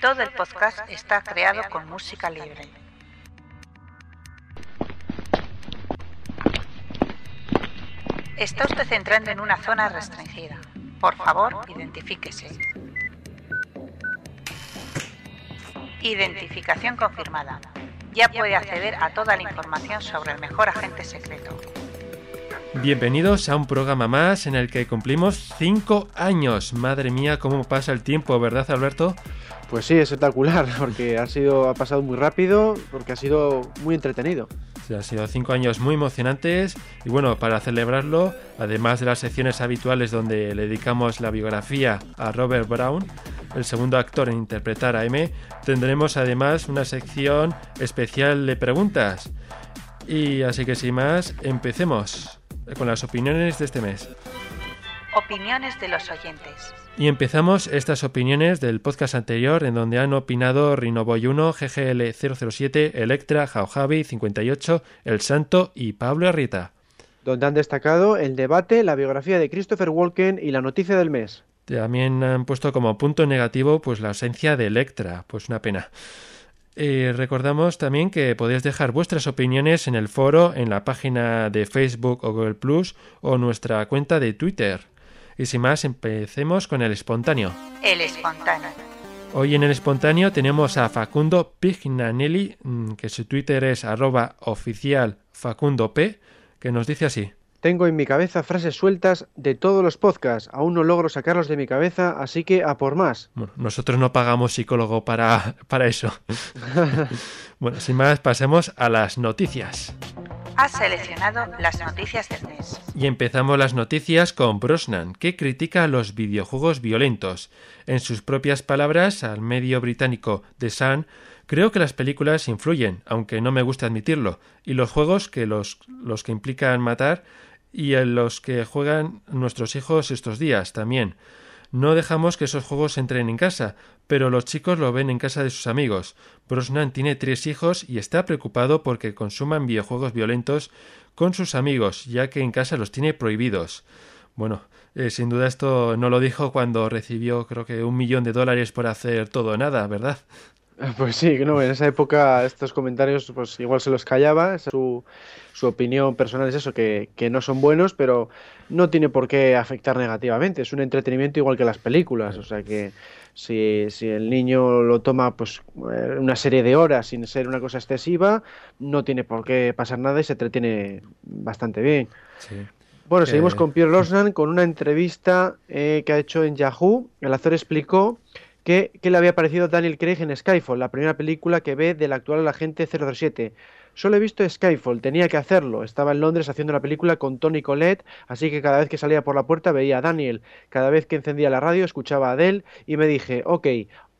Todo el podcast está creado con música libre. Está usted entrando en una zona restringida. Por favor, identifíquese. Identificación confirmada. Ya puede acceder a toda la información sobre el mejor agente secreto. Bienvenidos a un programa más en el que cumplimos 5 años. Madre mía, cómo pasa el tiempo, ¿verdad, Alberto? Pues sí, es espectacular, porque ha sido, ha pasado muy rápido, porque ha sido muy entretenido. Sí, ha sido cinco años muy emocionantes y bueno, para celebrarlo, además de las secciones habituales donde le dedicamos la biografía a Robert Brown, el segundo actor en interpretar a M, tendremos además una sección especial de preguntas. Y así que sin más, empecemos con las opiniones de este mes. Opiniones de los oyentes. Y empezamos estas opiniones del podcast anterior en donde han opinado Rinoboy 1, GGL 007, Electra, Jaujavi 58, El Santo y Pablo Arrieta. Donde han destacado el debate, la biografía de Christopher Walken y la noticia del mes. También han puesto como punto negativo pues la ausencia de Electra, pues una pena. Eh, recordamos también que podéis dejar vuestras opiniones en el foro, en la página de Facebook o Google Plus o nuestra cuenta de Twitter. Y sin más, empecemos con el espontáneo. El espontáneo. Hoy en el espontáneo tenemos a Facundo Pignanelli, mm, que su Twitter es arroba oficial Facundo P, que nos dice así. Tengo en mi cabeza frases sueltas de todos los podcasts. Aún no logro sacarlos de mi cabeza, así que a por más. Bueno, nosotros no pagamos psicólogo para, para eso. bueno, sin más, pasemos a las noticias. Ha seleccionado las noticias del mes. Y empezamos las noticias con Brosnan, que critica los videojuegos violentos. En sus propias palabras, al medio británico The Sun, creo que las películas influyen, aunque no me gusta admitirlo, y los juegos que los, que implican matar y en los que juegan nuestros hijos estos días también. No dejamos que esos juegos entren en casa, pero los chicos lo ven en casa de sus amigos. Brosnan tiene tres hijos y está preocupado porque consuman videojuegos violentos con sus amigos, ya que en casa los tiene prohibidos. Bueno, eh, sin duda esto no lo dijo cuando recibió creo que un millón de dólares por hacer todo o nada, ¿verdad? Pues sí, no, en esa época estos comentarios pues igual se los callaba, su, su opinión personal es eso, que, que, no son buenos, pero no tiene por qué afectar negativamente, es un entretenimiento igual que las películas, o sea que si, si el niño lo toma pues una serie de horas sin ser una cosa excesiva, no tiene por qué pasar nada y se entretiene bastante bien. Sí. Bueno, seguimos con Pierre Rosnan con una entrevista eh, que ha hecho en Yahoo. El actor explicó que, que, le había parecido Daniel Craig en Skyfall, la primera película que ve del actual agente 007. Solo he visto Skyfall, tenía que hacerlo. Estaba en Londres haciendo la película con Tony Collette, así que cada vez que salía por la puerta veía a Daniel. Cada vez que encendía la radio escuchaba a Adele y me dije, ok,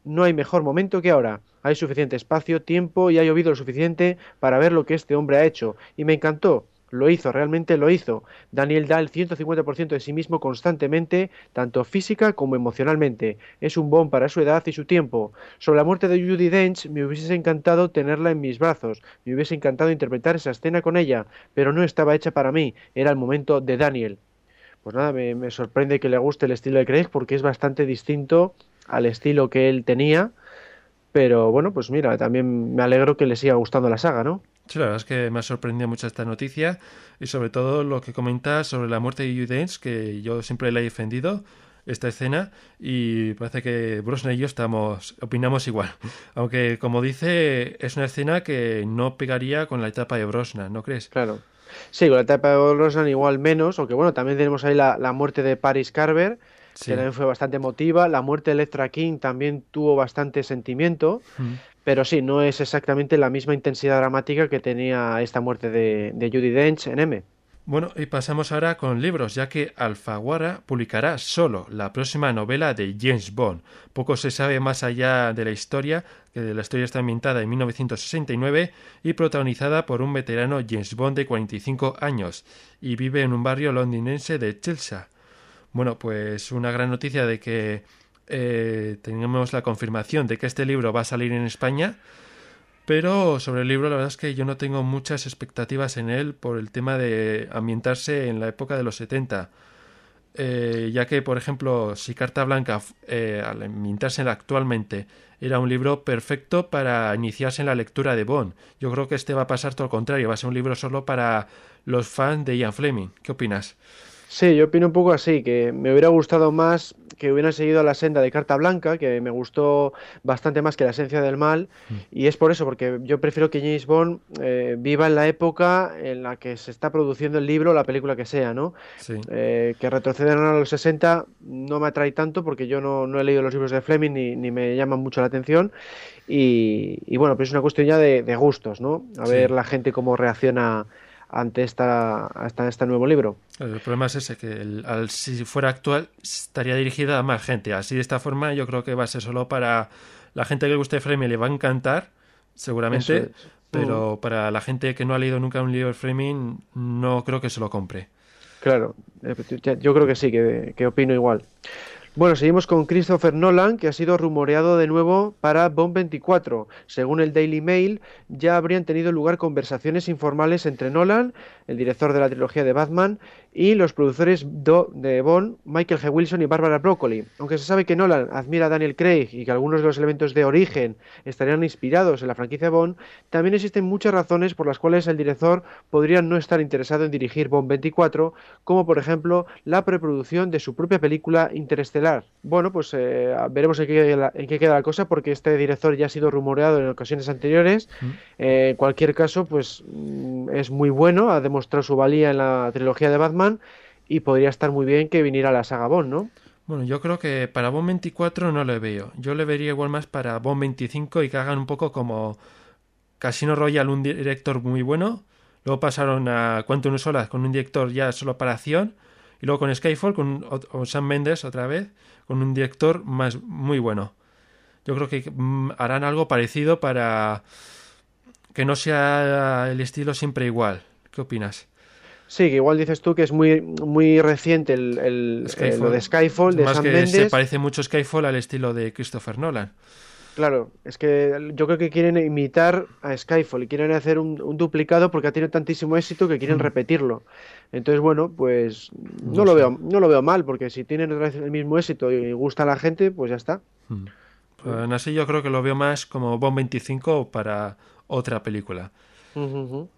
no hay mejor momento que ahora. Hay suficiente espacio, tiempo y ha llovido lo suficiente para ver lo que este hombre ha hecho. Y me encantó. Lo hizo, realmente lo hizo. Daniel da el 150% de sí mismo constantemente, tanto física como emocionalmente. Es un bon para su edad y su tiempo. Sobre la muerte de Judy Dench, me hubiese encantado tenerla en mis brazos. Me hubiese encantado interpretar esa escena con ella, pero no estaba hecha para mí. Era el momento de Daniel. Pues nada, me, me sorprende que le guste el estilo de Craig porque es bastante distinto al estilo que él tenía. Pero bueno, pues mira, también me alegro que le siga gustando la saga, ¿no? Sí, la verdad es que me ha sorprendido mucho esta noticia y sobre todo lo que comentas sobre la muerte de Judy Dench, que yo siempre le he defendido esta escena y parece que Brosnan y yo estamos opinamos igual. Aunque como dice, es una escena que no pegaría con la etapa de Brosnan, ¿no crees? Claro. Sí, con la etapa de Brosnan igual menos, aunque bueno, también tenemos ahí la, la muerte de Paris Carver, sí. que también fue bastante emotiva. La muerte de Electra King también tuvo bastante sentimiento. Mm. Pero sí, no es exactamente la misma intensidad dramática que tenía esta muerte de, Judy Dench en M. Bueno, y pasamos ahora con libros, ya que Alfaguara publicará solo la próxima novela de James Bond. Poco se sabe más allá de la historia, que la historia está ambientada en 1969 y protagonizada por un veterano James Bond de 45 años y vive en un barrio londinense de Chelsea. Bueno, pues una gran noticia de que eh, tenemos la confirmación de que este libro va a salir en España, pero sobre el libro la verdad es que yo no tengo muchas expectativas en él por el tema de ambientarse en la época de los 70. eh, ya que, por ejemplo, si Carta Blanca, eh, al ambientarse actualmente, era un libro perfecto para iniciarse en la lectura de Bond. Yo creo que este va a pasar todo lo contrario, va a ser un libro solo para los fans de Ian Fleming. ¿Qué opinas? Sí, yo opino un poco así, que me hubiera gustado más que hubieran seguido la senda de Carta Blanca, que me gustó bastante más que la esencia del mal, mm. y es por eso, porque yo prefiero que James Bond eh, viva en la época en la que se está produciendo el libro o la película que sea, ¿no? Eh, que retrocedan a los 60 no me atrae tanto porque yo no, he leído los libros de Fleming ni, me llaman mucho la atención, y, bueno, pues es una cuestión ya de, gustos, ¿no? A ver la gente cómo reacciona ante esta, hasta este nuevo libro. El problema es ese, que al, si fuera actual estaría dirigida a más gente. Así de esta forma yo creo que va a ser solo para la gente que le guste Framing le va a encantar, seguramente, pero mm. para la gente que no ha leído nunca un libro de Framing no creo que se lo compre. Claro, yo creo que sí, que, que opino igual. Bueno, seguimos con Christopher Nolan, que ha sido rumoreado de nuevo para Bond 24. Según el Daily Mail, ya habrían tenido lugar conversaciones informales entre Nolan, el director de la trilogía de Batman, y los productores de Bond, Michael G. Wilson y Barbara Broccoli. Aunque se sabe que Nolan admira a Daniel Craig y que algunos de los elementos de origen estarían inspirados en la franquicia Bond, también existen muchas razones por las cuales el director podría no estar interesado en dirigir Bond 24, como por ejemplo la preproducción de su propia película Interestelar. Bueno, pues eh, veremos en qué, queda la cosa, porque este director ya ha sido rumoreado en ocasiones anteriores. Mm. Eh, en cualquier caso, pues mm, es muy bueno, ha demostrado su valía en la trilogía de Batman y podría estar muy bien que viniera la saga Bond, ¿no? Bueno, yo creo que para Bond 24 no lo veo. Yo le vería igual más para Bond 25 y que hagan un poco como Casino Royale, un director muy bueno. Luego pasaron a Quantum Solas con un director ya solo para acción. Y luego con Skyfall, con Sam Mendes otra vez, con un director más muy bueno. Yo creo que mm, harán algo parecido para que no sea el estilo siempre igual. ¿Qué opinas? Sí, que igual dices tú que es muy, muy reciente el, el, eh, lo de Skyfall, de Más Sam que se parece mucho Skyfall al estilo de Christopher Nolan. Claro, es que yo creo que quieren imitar a Skyfall y quieren hacer un, duplicado porque ha tenido tantísimo éxito que quieren mm. repetirlo. Entonces, bueno, pues no, lo veo, no lo veo mal, porque si tienen el mismo éxito y gusta a la gente, pues ya está. Mm. Pues, así yo creo que lo veo más como Bomb 25 para otra película.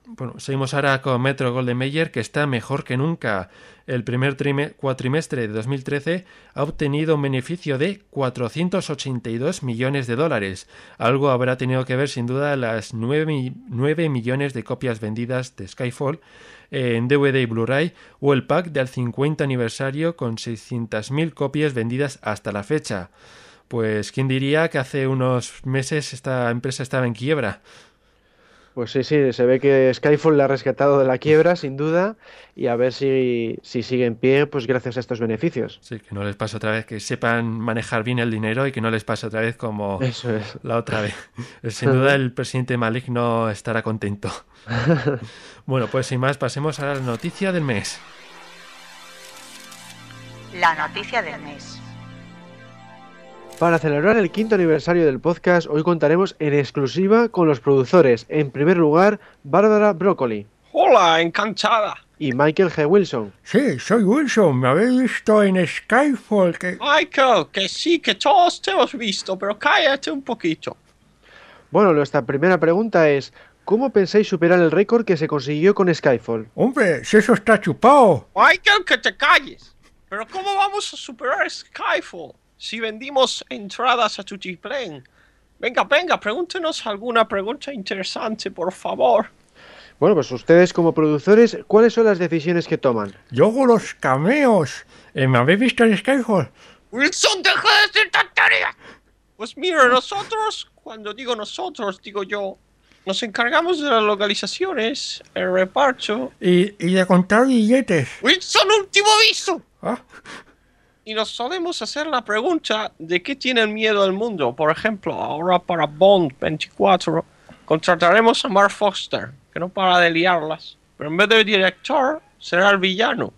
Bueno, seguimos ahora con Metro Golden Mayer, que está mejor que nunca. El primer cuatrimestre de 2013 ha obtenido un beneficio de 482 millones de dólares. Algo habrá tenido que ver sin duda las 9, 9 millones de copias vendidas de Skyfall en DVD y Blu-ray o el pack del 50 aniversario con 600.000 copias vendidas hasta la fecha. Pues quién diría que hace unos meses esta empresa estaba en quiebra. Pues sí, sí, se ve que Skyfall le ha rescatado de la quiebra, sin duda, y a ver si, si sigue en pie, pues gracias a estos beneficios. Sí, que no les pase otra vez, que sepan manejar bien el dinero y que no les pase otra vez como la otra vez. Sin duda el presidente Malik no estará contento. bueno, pues sin más, pasemos a la noticia del mes. La noticia del mes. Para celebrar el quinto aniversario del podcast, hoy contaremos en exclusiva con los productores. En primer lugar, Bárbara Broccoli. Hola, encantada. Y Michael G. Wilson. Sí, soy Wilson. Me habéis visto en Skyfall. Que... Michael, que sí, que todos te hemos visto, pero cállate un poquito. Bueno, nuestra primera pregunta es, ¿Cómo pensáis superar el récord que se consiguió con Skyfall? Hombre, si eso está chupado. Michael, que te calles. Pero ¿cómo vamos a superar Skyfall? Si vendimos entradas a Tutiplén. Venga, venga, pregúntenos alguna pregunta interesante, por favor. Bueno, pues ustedes como productores, ¿cuáles son las decisiones que toman? Yo hago los cameos. Eh, ¿Me habéis visto en Skyfall? Wilson, deja de decir tontería. Pues mira, nosotros, cuando digo nosotros, digo yo, nos encargamos de las localizaciones, el reparto. Y, y de contar billetes. Wilson, último aviso. ¿Ah? Y nos solemos hacer la pregunta de qué tiene miedo el mundo. Por ejemplo, ahora para Bond 24 contrataremos a Mark Foster, que no para de liarlas, pero en vez de director será el villano.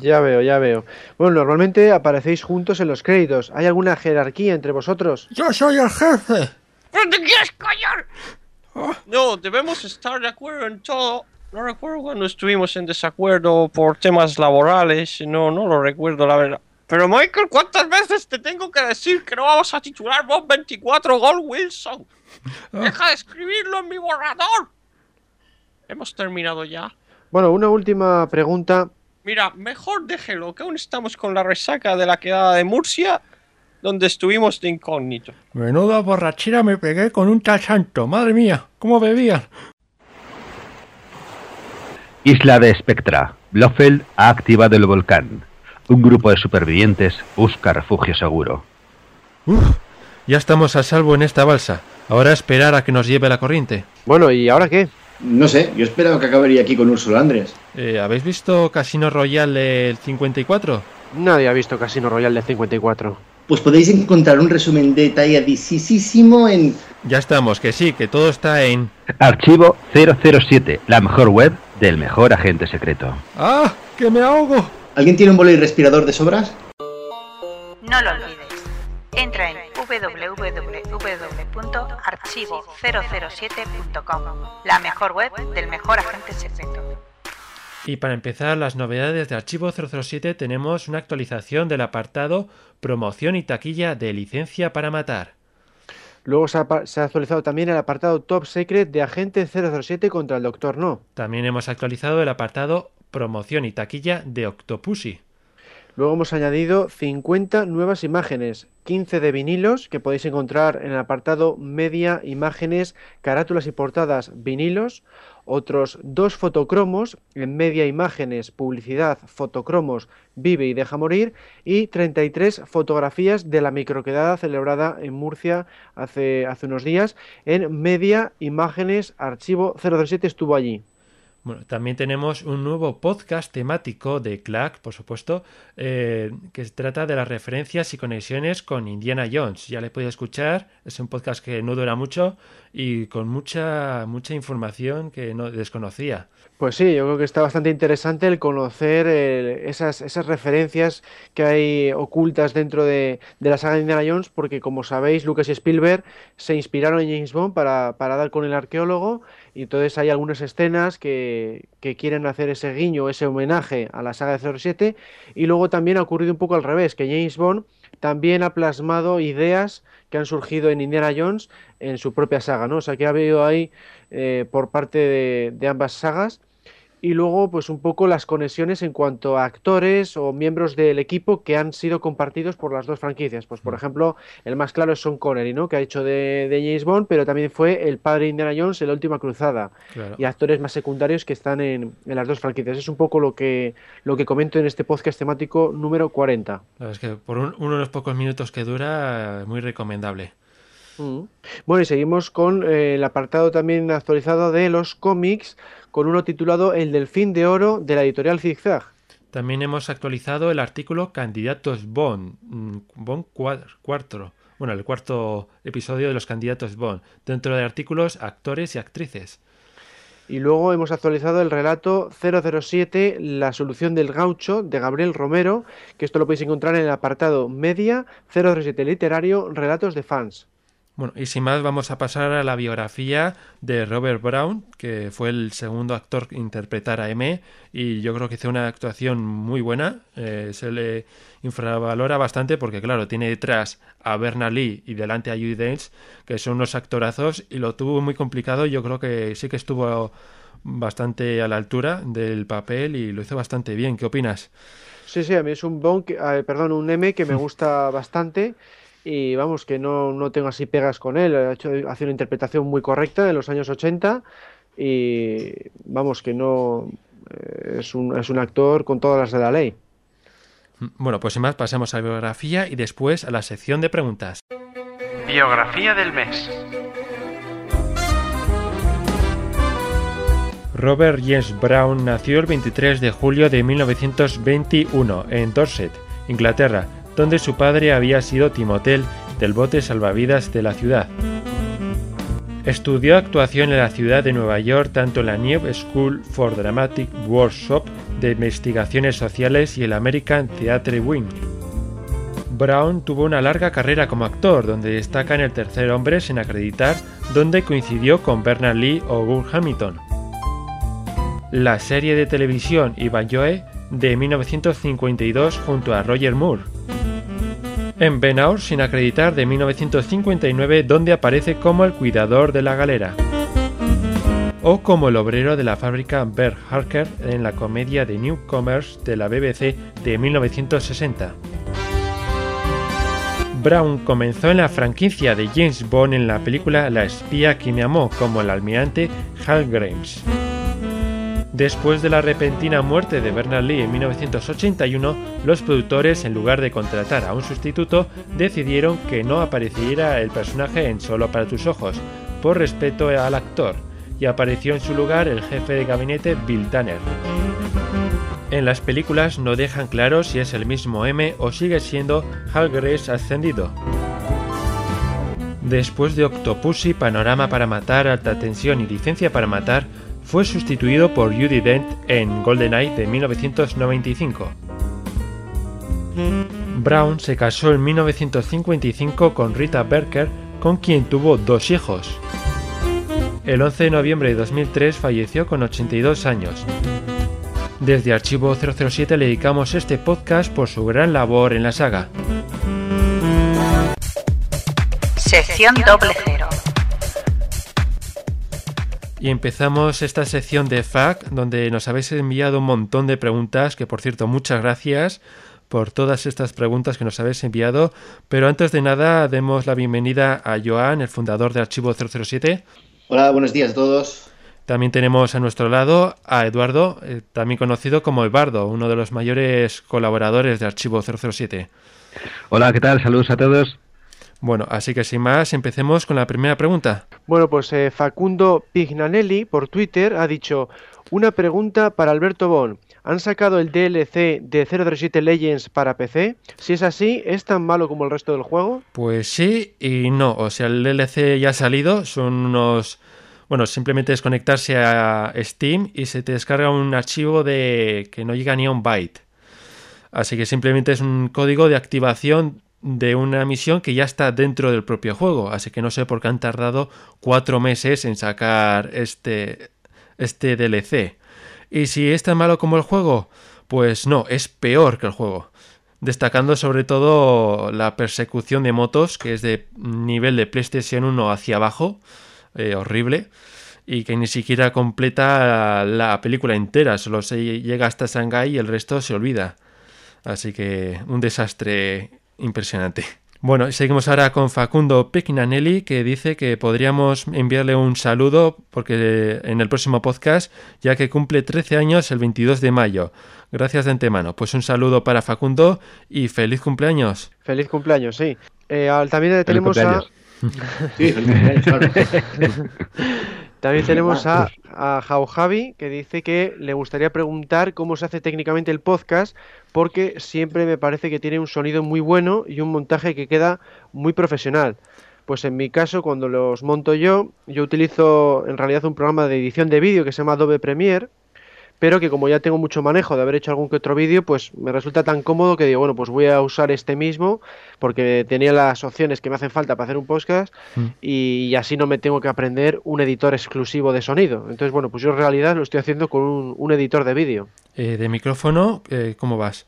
Ya veo, ya veo. Bueno, normalmente aparecéis juntos en los créditos. ¿Hay alguna jerarquía entre vosotros? Yo soy el jefe. ¿Pero te quieres callar? Ah. No, debemos estar de acuerdo en todo No recuerdo cuando estuvimos en desacuerdo por temas laborales. No, no lo recuerdo, la verdad. Pero Michael, ¿cuántas veces te tengo que decir que no vamos a titular Bob 24 Gol Wilson? Deja de escribirlo en mi borrador. Hemos terminado ya. Bueno, una última pregunta. Mira, mejor déjelo, que aún estamos con la resaca de la quedada de Murcia, donde estuvimos de incógnito. Menuda borrachera me pegué con un tal santo. Madre mía, cómo bebían. Isla de Spectra. Blofeld ha activado el volcán. Un grupo de supervivientes busca refugio seguro. Uf, ya estamos a salvo en esta balsa. Ahora esperar a que nos lleve la corriente. Bueno, ¿y ahora qué? No sé, yo esperaba que acabaría aquí con Úrsula Andrés. Eh, ¿Habéis visto Casino Royale del 54? Nadie ha visto Casino Royale del 54. Pues podéis encontrar un resumen detalladísimo en... Ya estamos, que sí, que todo está en... Archivo 007, la mejor web del mejor agente secreto. ¡Ah! ¡Que me ahogo! ¿Alguien tiene un boli respirador de sobras? No lo olvides. Entra en www.archivo007.com, la mejor web del mejor agente secreto. Y para empezar las novedades de Archivo 007 tenemos una actualización del apartado Promoción y taquilla de licencia para matar. Luego se ha, se ha, actualizado también el apartado Top Secret de Agente 007 contra el Doctor No. También hemos actualizado el apartado Promoción y taquilla de Octopussy. Luego hemos añadido 50 nuevas imágenes, 15 de vinilos que podéis encontrar en el apartado Media, Imágenes, Carátulas y Portadas, Vinilos, otros dos fotocromos en Media, Imágenes, Publicidad, Fotocromos, Vive y Deja Morir y 33 fotografías de la microquedada celebrada en Murcia hace, hace unos días en Media, Imágenes, Archivo 007 estuvo allí. Bueno, también tenemos un nuevo podcast temático de Clack, por supuesto, eh, que trata de las referencias y conexiones con Indiana Jones. Ya le podéis escuchar, es un podcast que no dura mucho y con mucha, mucha información que no desconocía. Pues sí, yo creo que está bastante interesante el conocer eh, esas, esas referencias que hay ocultas dentro de, de, la saga de Indiana Jones, porque como sabéis, Lucas y Spielberg se inspiraron en James Bond para, para dar con el arqueólogo, y entonces hay algunas escenas que, que, quieren hacer ese guiño, ese homenaje a la saga de 07, y luego también ha ocurrido un poco al revés, que James Bond también ha plasmado ideas que han surgido en Indiana Jones en su propia saga, ¿no? O sea que ha habido ahí eh, por parte de, de ambas sagas y luego pues un poco las conexiones en cuanto a actores o miembros del equipo que han sido compartidos por las dos franquicias. Pues por ejemplo, el más claro es Sean Connery, ¿no? que ha hecho de, de James Bond, pero también fue el padre de Indiana Jones en la última cruzada. Claro. Y actores más secundarios que están en, en, las dos franquicias. Es un poco lo que, lo que comento en este podcast temático número 40. Claro, es que por un, uno de los pocos minutos que dura, muy recomendable. Mm. Bueno, y seguimos con eh, el apartado también actualizado de los cómics, con uno titulado El Delfín de Oro de la editorial Zigzag. También hemos actualizado el artículo Candidatos Bond, Bond 4, bueno, el cuarto episodio de los candidatos Bond, dentro de artículos actores y actrices. Y luego hemos actualizado el relato 007, La solución del gaucho, de Gabriel Romero, que esto lo podéis encontrar en el apartado Media 007 Literario, Relatos de Fans. Bueno, y sin más vamos a pasar a la biografía de Robert Brown, que fue el segundo actor que interpretara a M, y yo creo que hizo una actuación muy buena. Eh, se le infravalora bastante porque, claro, tiene detrás a Bernard Lee y delante a Judy Dench, que son unos actorazos, y lo tuvo muy complicado. Yo creo que sí que estuvo bastante a la altura del papel y lo hizo bastante bien. ¿Qué opinas? Sí, sí, a mí es un, bon que, eh, perdón, un M que me gusta bastante y vamos, que no, no tengo así pegas con él. Ha hecho hace una interpretación muy correcta en los años 80 y vamos, que no es un, es un actor con todas las de la ley. Bueno, pues sin más pasamos a la biografía y después a la sección de preguntas. Biografía del mes. Robert James Brown nació el 23 de julio de 1921 en Dorset, Inglaterra, donde su padre había sido timotel del bote salvavidas de la ciudad. Estudió actuación en la ciudad de Nueva York tanto en la New School for Dramatic Workshop de Investigaciones Sociales y el American Theatre Wing. Brown tuvo una larga carrera como actor, donde destaca en El tercer hombre sin acreditar, donde coincidió con Bernard Lee o Gun Hamilton. la serie de televisión Ivanhoe de 1952 junto a Roger Moore. En Ben Hur sin acreditar de 1959 donde aparece como el cuidador de la galera. O como el obrero de la fábrica Bert Harker en la comedia de Newcomers de la BBC de 1960. Brown comenzó en la franquicia de James Bond en la película La espía que me amó como el almirante Hal Grimes. Después de la repentina muerte de Bernard Lee en 1981, los productores, en lugar de contratar a un sustituto, decidieron que no apareciera el personaje en Solo para tus ojos, por respeto al actor, y apareció en su lugar el jefe de gabinete Bill Tanner. En las películas no dejan claro si es el mismo M o sigue siendo Hal Grace ascendido. Después de Octopussy, Panorama para Matar, Alta Tensión y Licencia para Matar, fue sustituido por Judy Dent en GoldenEye de 1995. Brown se casó en 1955 con Rita Berker, con quien tuvo dos hijos. El 11 de noviembre de 2003 falleció con 82 años. Desde Archivo 007 le dedicamos este podcast por su gran labor en la saga. Sección doble. Y empezamos esta sección de FAQ donde nos habéis enviado un montón de preguntas, que por cierto muchas gracias por todas estas preguntas que nos habéis enviado. Pero antes de nada, demos la bienvenida a Joan, el fundador de Archivo 007. Hola, buenos días a todos. También tenemos a nuestro lado a Eduardo, eh, también conocido como Eduardo, uno de los mayores colaboradores de Archivo 007. Hola, ¿qué tal? Saludos a todos. Bueno, así que sin más, empecemos con la primera pregunta. Bueno, pues eh, Facundo Pignanelli por Twitter ha dicho una pregunta para Alberto Bon. ¿Han sacado el DLC de 037 Legends para PC? Si es así, ¿es tan malo como el resto del juego? Pues sí y no. O sea, el DLC ya ha salido, son unos... Bueno, simplemente es conectarse a Steam y se te descarga un archivo de que no llega ni a un byte. Así que simplemente es un código de activación de una misión que ya está dentro del propio juego. Así que no sé por qué han tardado cuatro meses en sacar este, este DLC. Y si es tan malo como el juego, pues no, es peor que el juego. Destacando sobre todo la persecución de motos, que es de nivel de PlayStation 1 hacia abajo, eh, horrible, y que ni siquiera completa la película entera, solo se llega hasta Shanghai y el resto se olvida. Así que un desastre impresionante. Bueno, seguimos ahora con Facundo Peckinanelli, que dice que podríamos enviarle un saludo porque en el próximo podcast, ya que cumple 13 años el 22 de mayo. Gracias de antemano. Pues un saludo para Facundo y feliz cumpleaños. Feliz cumpleaños, sí. Eh, al- también tenemos a... Sí, feliz cumpleaños, claro. También tenemos a, a Jau Javi que dice que le gustaría preguntar cómo se hace técnicamente el podcast porque siempre me parece que tiene un sonido muy bueno y un montaje que queda muy profesional. Pues en mi caso, cuando los monto yo, yo utilizo en realidad un programa de edición de vídeo que se llama Adobe Premiere, pero que como ya tengo mucho manejo de haber hecho algún que otro vídeo, pues me resulta tan cómodo que digo, bueno, pues voy a usar este mismo porque tenía las opciones que me hacen falta para hacer un podcast Mm. y, así no me tengo que aprender un editor exclusivo de sonido. Entonces, bueno, pues yo en realidad lo estoy haciendo con un, un editor de vídeo. Eh, de micrófono, eh, ¿cómo vas?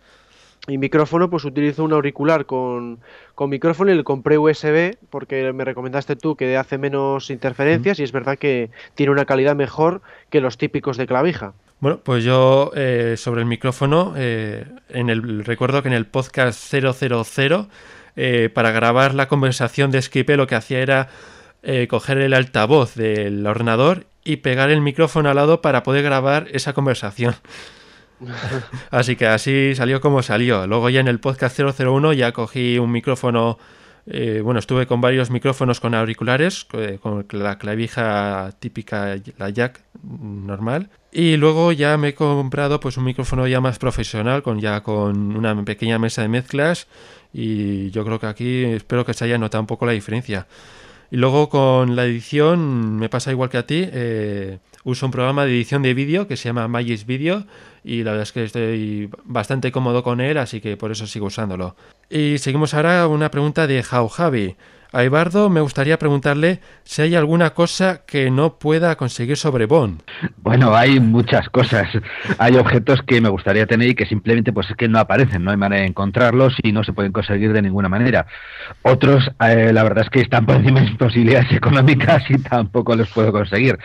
Y micrófono, pues utilizo un auricular con, con micrófono y le compré USB porque me recomendaste tú que hace menos interferencias y es verdad que tiene una calidad mejor que los típicos de clavija. Bueno, pues yo eh, sobre el micrófono, eh, en el, recuerdo que en el podcast 000, eh, para grabar la conversación de Skype lo que hacía era eh, coger el altavoz del ordenador y pegar el micrófono al lado para poder grabar esa conversación. así que así salió como salió. Luego ya en el podcast 001 ya cogí un micrófono, eh, bueno, estuve con varios micrófonos con auriculares, eh, con la clavija típica, la jack normal. Y luego ya me he comprado pues un micrófono ya más profesional, con ya con una pequeña mesa de mezclas. Y yo creo que aquí espero que se haya notado un poco la diferencia. Y luego con la edición me pasa igual que a ti. eh, uso un programa de edición de vídeo que se llama Magis Video y la verdad es que estoy bastante cómodo con él, así que por eso sigo usándolo. Y seguimos ahora una pregunta de How Javi. A Ibardo me gustaría preguntarle si hay alguna cosa que no pueda conseguir sobre Bond. Bueno, hay muchas cosas. Hay objetos que me gustaría tener y que simplemente pues es que no aparecen, no hay manera de encontrarlos y no se pueden conseguir de ninguna manera. Otros, eh, la verdad es que están por encima de mis posibilidades económicas y tampoco los puedo conseguir.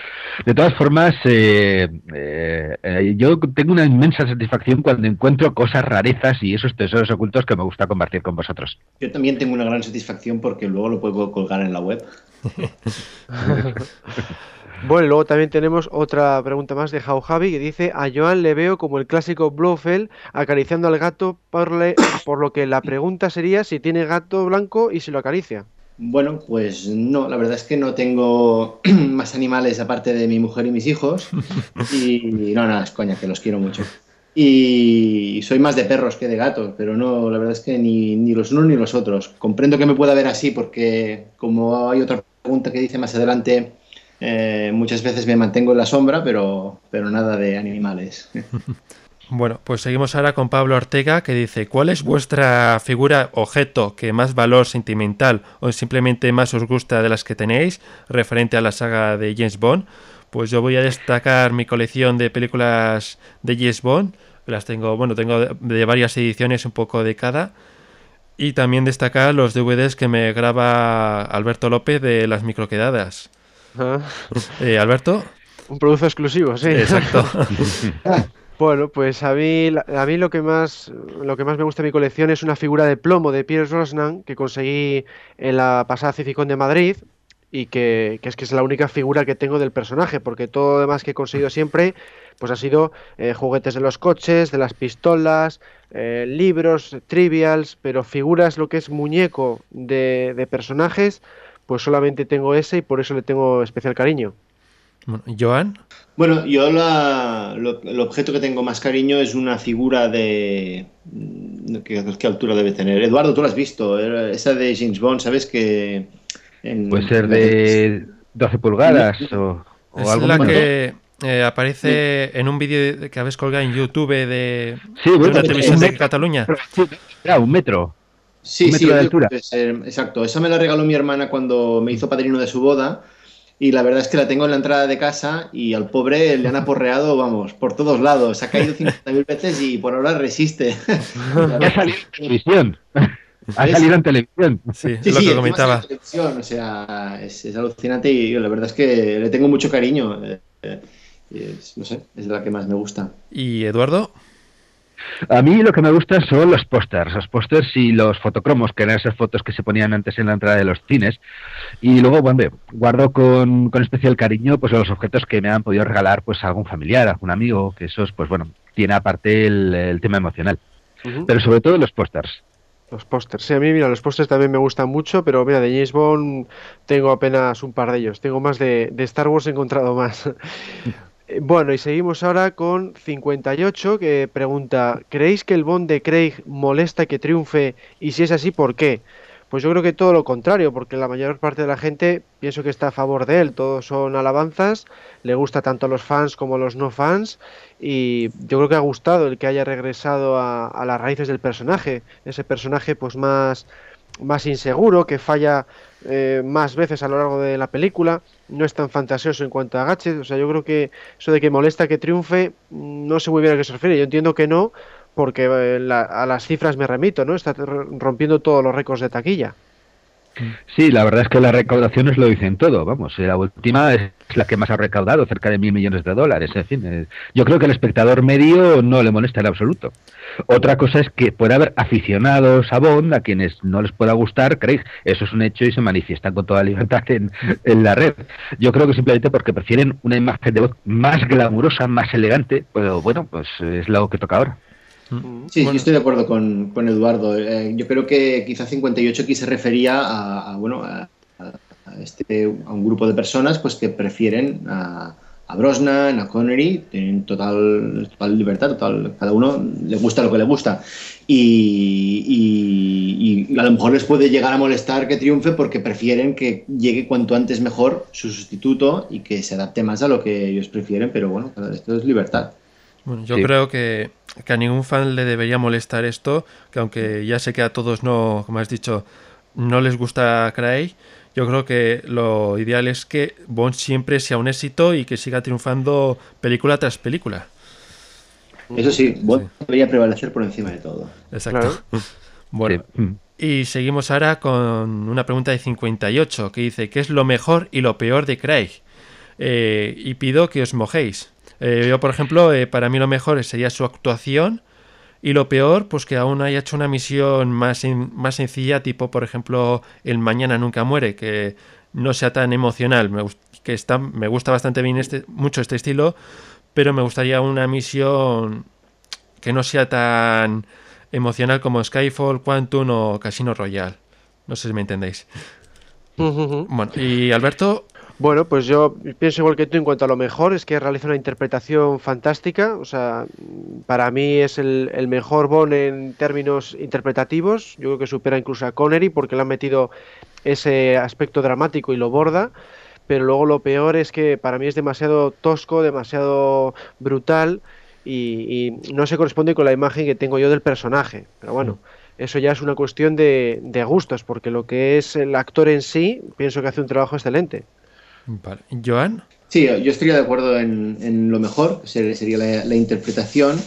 De todas formas, eh, eh, yo tengo una inmensa satisfacción cuando encuentro cosas rarezas y esos tesoros ocultos que me gusta compartir con vosotros. Yo también tengo una gran satisfacción porque luego lo puedo colgar en la web. bueno, luego también tenemos otra pregunta más de Jau Javi que dice: A Joan le veo como el clásico Blofeld acariciando al gato, por, por lo que la pregunta sería si tiene gato blanco y si lo acaricia. Bueno, pues no, la verdad es que no tengo más animales aparte de mi mujer y mis hijos. Y no, nada, es coña, que los quiero mucho. Y soy más de perros que de gatos, pero no, la verdad es que ni, ni los unos ni los otros. Comprendo que me pueda ver así porque como hay otra pregunta que dice más adelante, eh, muchas veces me mantengo en la sombra, pero, pero nada de animales. Bueno, pues seguimos ahora con Pablo Ortega que dice, ¿cuál es vuestra figura objeto que más valor sentimental o simplemente más os gusta de las que tenéis referente a la saga de James Bond? Pues yo voy a destacar mi colección de películas de James Bond, las tengo, bueno, tengo de varias ediciones, un poco de cada. Y también destacar los DVDs que me graba Alberto López de las microquedadas. Ah. Eh, Alberto. Un producto exclusivo, sí. Exacto. Bueno, pues a mí, a mí lo que más lo que más me gusta de mi colección es una figura de plomo de Pierce Rosnan que conseguí en la pasada Cificón de Madrid y que, es que es la única figura que tengo del personaje, porque todo lo demás que he conseguido siempre pues ha sido eh, juguetes de los coches, de las pistolas, eh, libros, trivials, pero figuras, lo que es muñeco de, de personajes, pues solamente tengo ese y por eso le tengo especial cariño. Joan. Bueno, yo el objeto que tengo más cariño es una figura de... ¿Qué, altura debe tener? Eduardo, tú lo has visto, esa de James Bond, ¿sabes? Que... Puede ser de 12 pulgadas o, o algo la que eh, aparece en un vídeo que habéis colgado en YouTube de, sí, de una televisión de Cataluña. Era un metro. Sí, sí, de altura. exacto. Esa me la regaló mi hermana cuando me hizo padrino de su boda y la verdad es que la tengo en la entrada de casa y al pobre le han aporreado, vamos, por todos lados. Ha caído 50.000 veces y por ahora resiste. ha salido en televisión. Ha salido en televisión. Sí, sí, lo que comentaba. o sea, es, alucinante y la verdad es que le tengo mucho cariño. Eh, eh, no sé, es la que más me gusta. ¿Y Eduardo? A mí lo que me gusta son los pósters, los pósters y los fotocromos, que eran esas fotos que se ponían antes en la entrada de los cines. Y luego, bueno, guardo con, especial cariño pues los objetos que me han podido regalar pues algún familiar, algún amigo, que esos, pues bueno, tiene aparte el, tema emocional. Pero sobre todo los pósters. Los pósters, sí, a mí, mira, los pósters también me gustan mucho, pero mira, de James Bond tengo apenas un par de ellos. Tengo más de, de Star Wars, he encontrado más. Eh, bueno, y seguimos ahora con 58 que pregunta, ¿creéis que el Bond de Craig molesta que triunfe? Y si es así, ¿por qué? Pues yo creo que todo lo contrario, porque la mayor parte de la gente pienso que está a favor de él, todos son alabanzas, le gusta tanto a los fans como a los no fans y yo creo que ha gustado el que haya regresado a, las raíces del personaje, ese personaje pues más, más inseguro, que falla eh, más veces a lo largo de la película, no es tan fantasioso en cuanto a gadgets, o sea, yo creo que eso de que molesta que triunfe, mm, no sé muy bien a qué se refiere, yo entiendo que no, porque eh, a las cifras me remito, ¿no? Está rompiendo todos los récords de taquilla. Sí, la verdad es que las recaudaciones lo dicen todo. Vamos, la última es la que más ha recaudado, cerca de mil millones de dólares. En fin, eh, yo creo que el espectador medio no le molesta en absoluto. Otra cosa es que puede haber aficionados a Bond a quienes no les pueda gustar, creéis, eso es un hecho y se manifiestan con toda libertad en, en la red. Yo creo que simplemente porque prefieren una imagen de voz más glamurosa, más elegante, pero bueno, pues es lo que toca ahora. Mm. Sí, yo estoy de acuerdo con, Eduardo. Eh, yo creo que quizá 58 aquí se refería a, bueno, a, este, a un grupo de personas pues, que prefieren a, Brosnan, a Connery, tienen total, total libertad, total, cada uno le gusta lo que le gusta. Y, y, a lo mejor les puede llegar a molestar que triunfe porque prefieren que llegue cuanto antes mejor su sustituto y que se adapte más a lo que ellos prefieren, pero bueno, esto es libertad. Bueno, yo creo que, a ningún fan le debería molestar esto, que aunque ya sé que a todos no, como has dicho, no les gusta Craig, yo creo que lo ideal es que Bond siempre sea un éxito y que siga triunfando película tras película. Eso sí, Bond debería prevalecer por encima de todo. Exacto. Bueno, y seguimos ahora con una pregunta de 58 que dice, ¿qué es lo mejor y lo peor de Craig? Eh, y pido que os mojéis. Eh, yo, por ejemplo, eh, para mí lo mejor sería su actuación y lo peor, pues que aún haya hecho una misión más, más sencilla, tipo, por ejemplo, El Mañana Nunca Muere, que no sea tan emocional. Me, que está, me gusta bastante bien este, mucho este estilo, pero me gustaría una misión que no sea tan emocional como Skyfall, Quantum o Casino Royale. No sé si me entendéis. Bueno, y Alberto, bueno, pues yo pienso igual que tú en cuanto a lo mejor, es que realiza una interpretación fantástica, o sea, para mí es el, mejor Bond en términos interpretativos, yo creo que supera incluso a Connery porque le han metido ese aspecto dramático y lo borda, pero luego lo peor es que para mí es demasiado tosco, demasiado brutal y, no se corresponde con la imagen que tengo yo del personaje, pero bueno. Eso ya es una cuestión de, de gustos, porque lo que es el actor en sí, pienso que hace un trabajo excelente. ¿Joan? Sí, yo estaría de acuerdo en, lo mejor, sería la, interpretación,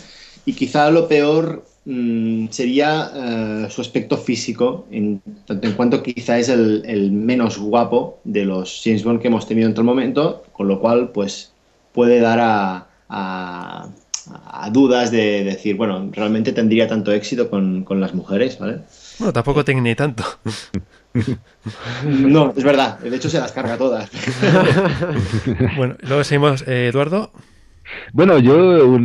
y quizá lo peor mm, sería eh, su aspecto físico, en tanto en cuanto quizá es el, menos guapo de los James Bond que hemos tenido en todo el momento, con lo cual pues puede dar a, dudas de decir, bueno, realmente tendría tanto éxito con, con las mujeres, ¿vale? Bueno, tampoco tengo tanto. No, es verdad. De hecho, se las carga todas. bueno, luego seguimos, eh, Eduardo. Bueno, yo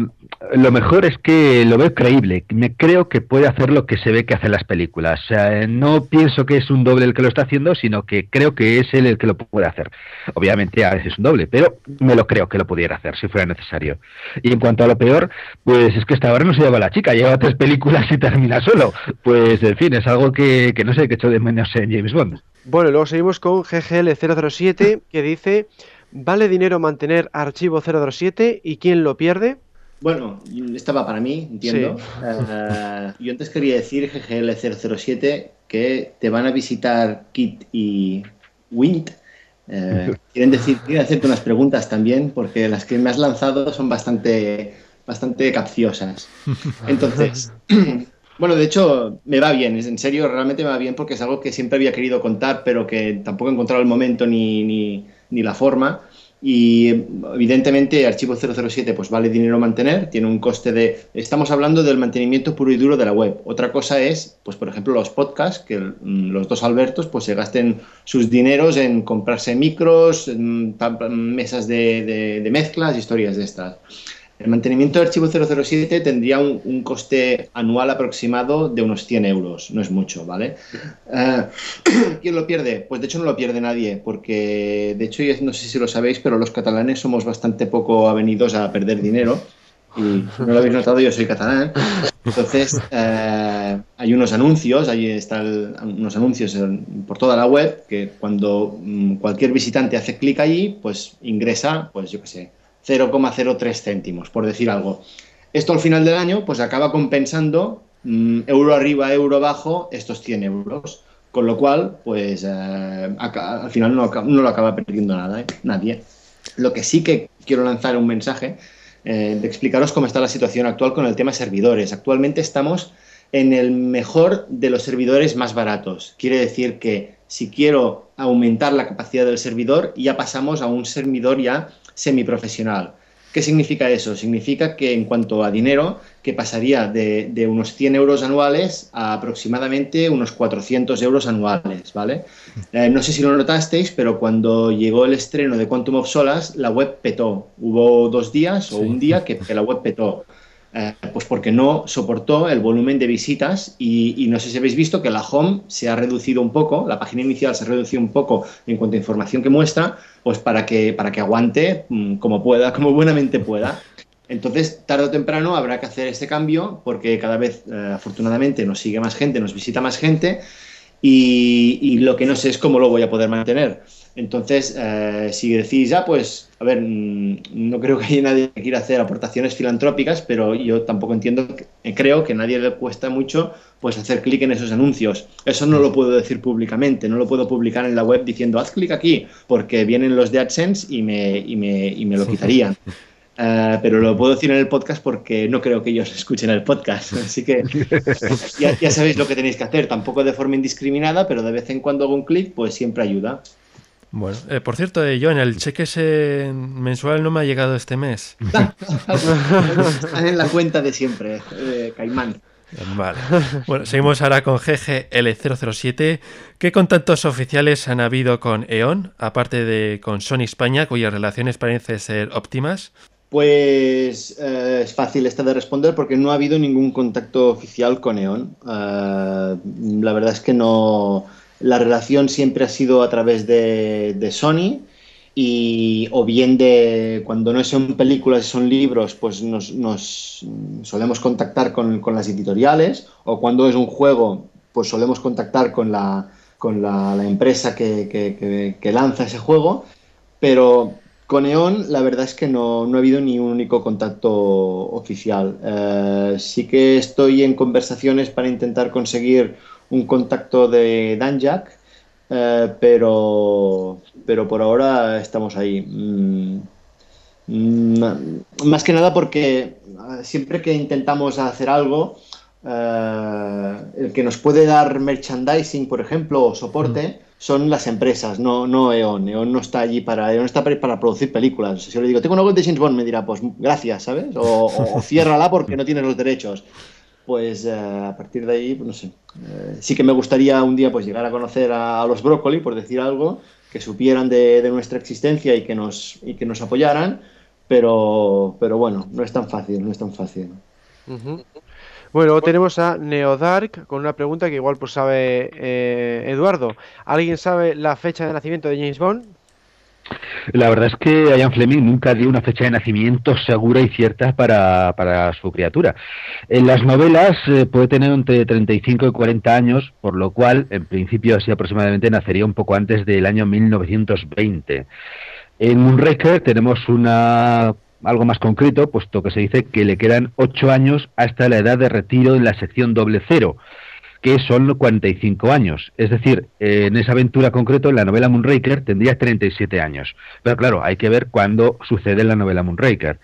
lo mejor es que lo veo creíble. Me creo que puede hacer lo que se ve que hace en las películas. No pienso que es un doble el que lo está haciendo, sino que creo que es él el que lo puede hacer. Obviamente a veces es un doble, pero me lo creo que lo pudiera hacer si fuera necesario. Y en cuanto a lo peor, pues es que hasta ahora no se lleva la chica, lleva tres películas y termina solo. Pues en fin, es algo que, que no sé, que hecho de menos en James Bond. Bueno, luego seguimos con GGL007 que dice ¿Vale dinero mantener archivo 007 y quién lo pierde? Bueno, estaba para mí, entiendo. Eh, yo antes quería decir, GGL007, que te van a visitar Kit y Wint. Eh, quieren decir, quieren hacerte unas preguntas también, porque las que me has lanzado son bastante, bastante capciosas. Entonces, bueno, de hecho, me va bien, en serio, realmente me va bien porque es algo que siempre había querido contar, pero que tampoco he encontrado el momento ni, ni ni la forma. Y evidentemente Archivo 007 pues vale dinero mantener, tiene un coste de... Estamos hablando del mantenimiento puro y duro de la web. Otra cosa es, pues por ejemplo, los podcasts, que los dos Albertos pues se gasten sus dineros en comprarse micros, mesas de, de, de mezclas, historias de estas. El mantenimiento del archivo 007 tendría un, coste anual aproximado de unos 100 euros, no es mucho, ¿vale? Eh, ¿Quién lo pierde? Pues de hecho no lo pierde nadie, porque de hecho, no sé si lo sabéis, pero los catalanes somos bastante poco avenidos a perder dinero. No lo habéis notado, yo soy catalán. Entonces, eh, hay unos anuncios, ahí están unos anuncios por toda la web, que cuando mm, cualquier visitante hace clic allí, pues ingresa, pues yo qué sé, 0,03 céntimos, por decir algo. Esto al final del año pues acaba compensando mm, euro arriba, euro abajo estos 100 euros. Con lo cual, pues eh, al final no, lo acaba perdiendo nada, ¿eh? nadie. Lo que sí que quiero lanzar un mensaje eh, de explicaros cómo está la situación actual con el tema servidores. Actualmente estamos en el mejor de los servidores más baratos. Quiere decir que si quiero aumentar la capacidad del servidor, ya pasamos a un servidor ya semiprofesional. ¿Qué significa eso? Significa que en cuanto a dinero, que pasaría de, unos 100 euros anuales a aproximadamente unos 400 euros anuales, ¿vale? Eh, no sé si lo notasteis, pero cuando llegó el estreno de Quantum of Solas, la web petó. Hubo dos días o un día que, que la web petó. Eh, pues porque no soportó el volumen de visitas y, no sé si habéis visto que la home se ha reducido un poco, la página inicial se ha reducido un poco en cuanto a información que muestra, pues para que, para que aguante mm, como pueda, como buenamente pueda. Entonces, tarde o temprano habrá que hacer este cambio porque cada vez, eh, afortunadamente, nos sigue más gente, nos visita más gente y, y lo que no sé es cómo lo voy a poder mantener. Entonces, eh, si decís, ah, pues, a ver, mm, no creo que haya nadie que quiera hacer aportaciones filantrópicas, pero yo tampoco entiendo, creo que a nadie le cuesta mucho pues hacer clic en esos anuncios. Eso no lo puedo decir públicamente, no lo puedo publicar en la web diciendo, haz clic aquí, porque vienen los de AdSense y me, y me, y me lo quitarían. Eh, pero lo puedo decir en el podcast porque no creo que ellos escuchen el podcast. Así que ya, ya sabéis lo que tenéis que hacer, tampoco de forma indiscriminada, pero de vez en cuando hago un clic, pues siempre ayuda. Bueno, eh, por cierto, eh, Joan, el cheque ese mensual no me ha llegado este mes. Están en la cuenta de siempre, eh, Caimán. Vale. Bueno, seguimos ahora con GGL007. ¿Qué contactos oficiales han habido con E.ON, aparte de con Sony España, cuyas relaciones parecen ser óptimas? Pues eh, es fácil esta de responder porque no ha habido ningún contacto oficial con E.ON. Eh, la verdad es que no. La relación siempre ha sido a través de, Sony y o bien de cuando no son películas son libros, pues nos, solemos contactar con, las editoriales o cuando es un juego, pues solemos contactar con la, con la, empresa que lanza ese juego, pero con E.ON la verdad es que no, no ha habido ni un único contacto oficial. Eh, sí que estoy en conversaciones para intentar conseguir un contacto de Danjak, eh, pero, pero por ahora estamos ahí. Mm, mm, más que nada porque eh, siempre que intentamos hacer algo, eh, el que nos puede dar merchandising, por ejemplo, o soporte, son las empresas, no, no E.ON. E.ON no está allí para, E.ON está para, para producir películas. Si yo le digo, tengo una web de James Bond, me dirá, pues gracias, ¿sabes? O, o- o ciérrala porque no tienes los derechos. Pues eh, a partir de ahí, pues no sé. Eh, sí que me gustaría un día pues llegar a conocer a, a los Brócoli, por decir algo, que supieran de, de nuestra existencia y que nos, y que nos apoyaran, pero, pero bueno, no es tan fácil, no es tan fácil. Bueno, luego tenemos a Neodark con una pregunta que igual pues sabe eh, Eduardo. ¿Alguien sabe la fecha de nacimiento de James Bond? La verdad es que Ian Fleming nunca dio una fecha de nacimiento segura y cierta para, para su criatura. En las novelas eh, puede tener entre 35 y 40 años, por lo cual, en principio, así aproximadamente nacería un poco antes del año 1920. En Moonraker tenemos una algo más concreto, puesto que se dice que le quedan 8 años hasta la edad de retiro en la sección doble cero que son 45 años. Es decir, en esa aventura concreto, en la novela Moonraker, tendría 37 años. Pero claro, hay que ver cuándo sucede en la novela Moonraker.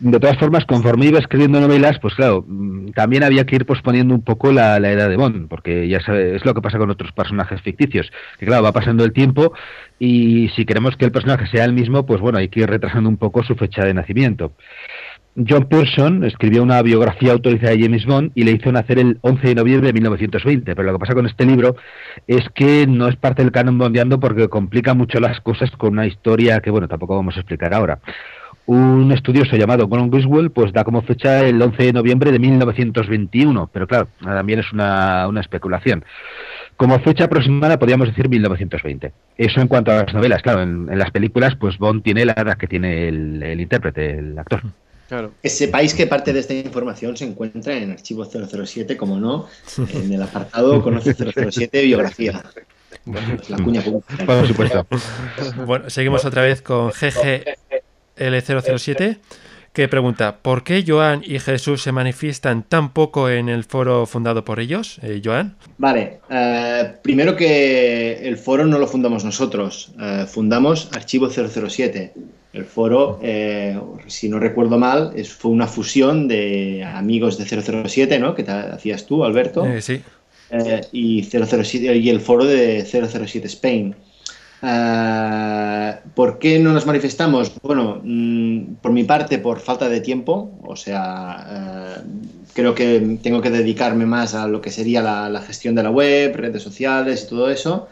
De todas formas, conforme iba escribiendo novelas, pues claro, mm, también había que ir posponiendo un poco la, la edad de Bond, porque ya sabes, es lo que pasa con otros personajes ficticios, que claro, va pasando el tiempo y si queremos que el personaje sea el mismo, pues bueno, hay que ir retrasando un poco su fecha de nacimiento. John Pearson escribió una biografía autorizada de James Bond y le hizo nacer el 11 de noviembre de 1920, pero lo que pasa con este libro es que no es parte del canon bondiando porque complica mucho las cosas con una historia que, bueno, tampoco vamos a explicar ahora. Un estudioso llamado Gordon Griswold pues da como fecha el 11 de noviembre de 1921, pero claro, también es una, especulación. Como fecha aproximada podríamos decir 1920. Eso en cuanto a las novelas, claro, en, las películas pues Bond tiene la edad que tiene el intérprete, el actor. Claro. Que sepáis que parte de esta información se encuentra en archivo 007, como no, en el apartado Conoce 007 Biografía. La cuña. Por supuesto. Bueno, seguimos otra vez con GGL007, que pregunta, ¿por qué Joan y Jesús se manifiestan tan poco en el foro fundado por ellos? Eh, Joan. Vale, eh, primero que el foro no lo fundamos nosotros, eh, fundamos Archivo 007. El foro, eh, si no recuerdo mal, es, fue una fusión de amigos de 007, ¿no? Que te hacías tú, Alberto. Sí. y 007 y el foro de 007 Spain. Eh, ¿Por qué no nos manifestamos? Bueno, mm, por mi parte, por falta de tiempo. O sea, eh, creo que tengo que dedicarme más a lo que sería la, la gestión de la web, redes sociales y todo eso.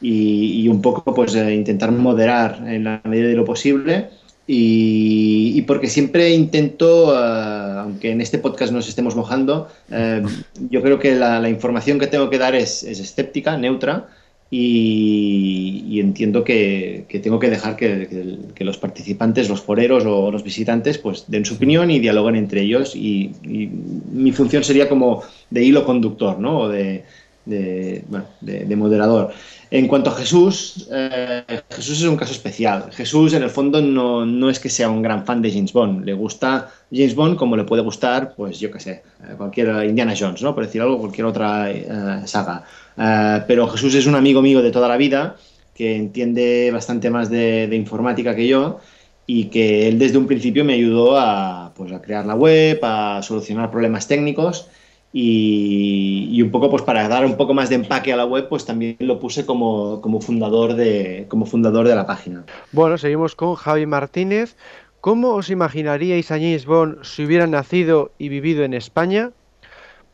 Y, y un poco, pues, eh, intentar moderar en la medida de lo posible. Y, y porque siempre intento, eh, aunque en este podcast nos estemos mojando, eh, yo creo que la, la información que tengo que dar es, es escéptica, neutra, y, y entiendo que, que tengo que dejar que, que- que los participantes, los foreros o los visitantes, pues den su opinión y dialoguen entre ellos. Y, y mi función sería como de hilo conductor, ¿no? O de, de, bueno, de, de moderador. En cuanto a Jesús, eh, Jesús es un caso especial. Jesús, en el fondo, no, no, es que sea un gran fan de James Bond. Le gusta James Bond como le puede gustar, pues yo qué sé, cualquier Indiana Jones, ¿no? Por decir algo, cualquier otra eh, saga. Eh, pero Jesús es un amigo mío de toda la vida que entiende bastante más de, informática que yo y que él desde un principio me ayudó a, pues, a crear la web, a solucionar problemas técnicos y, y, un poco pues para dar un poco más de empaque a la web pues también lo puse como, como, fundador, de, como fundador de la página. Bueno, seguimos con Javi Martínez. ¿Cómo os imaginaríais a James Bond si hubiera nacido y vivido en España?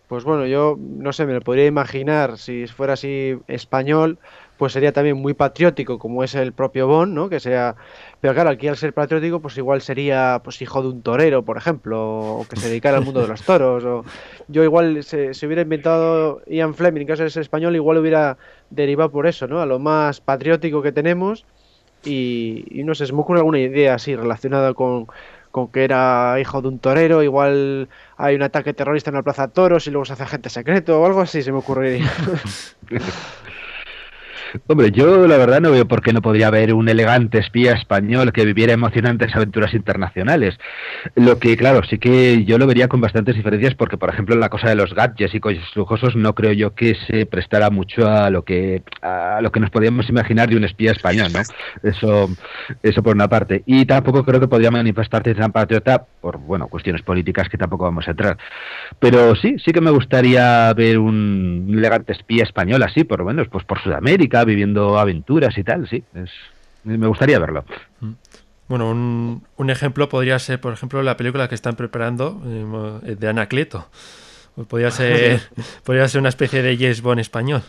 Pues bueno, yo no sé, me lo podría imaginar si fuera así español, pues sería también muy patriótico como es el propio Bond, ¿no? Que sea, pero claro, aquí al ser patriótico, pues igual sería pues hijo de un torero, por ejemplo, o que se dedicara al mundo de los toros, o yo igual se, se hubiera inventado Ian Fleming, en caso de ser español, igual hubiera derivado por eso, ¿no? A lo más patriótico que tenemos y, y no sé, se me ocurre alguna idea así relacionada con con que era hijo de un torero, igual hay un ataque terrorista en la Plaza Toros y luego se hace agente secreto o algo así, se me ocurriría. Hombre, yo la verdad no veo por qué no podría haber un elegante espía español que viviera emocionantes aventuras internacionales. Lo que, claro, sí que yo lo vería con bastantes diferencias porque, por ejemplo, la cosa de los gadgets y coches lujosos no creo yo que se prestara mucho a lo que a lo que nos podíamos imaginar de un espía español, ¿no? Eso, eso por una parte. Y tampoco creo que podría manifestarse tan patriota por, bueno, cuestiones políticas que tampoco vamos a entrar. Pero sí, sí que me gustaría ver un elegante espía español así, por lo menos, pues por Sudamérica, viviendo aventuras y tal, sí. Es, me gustaría verlo. Bueno, un, un, ejemplo podría ser, por ejemplo, la película que están preparando eh, de Anacleto. Podría ser, podría ser una especie de James Bond español.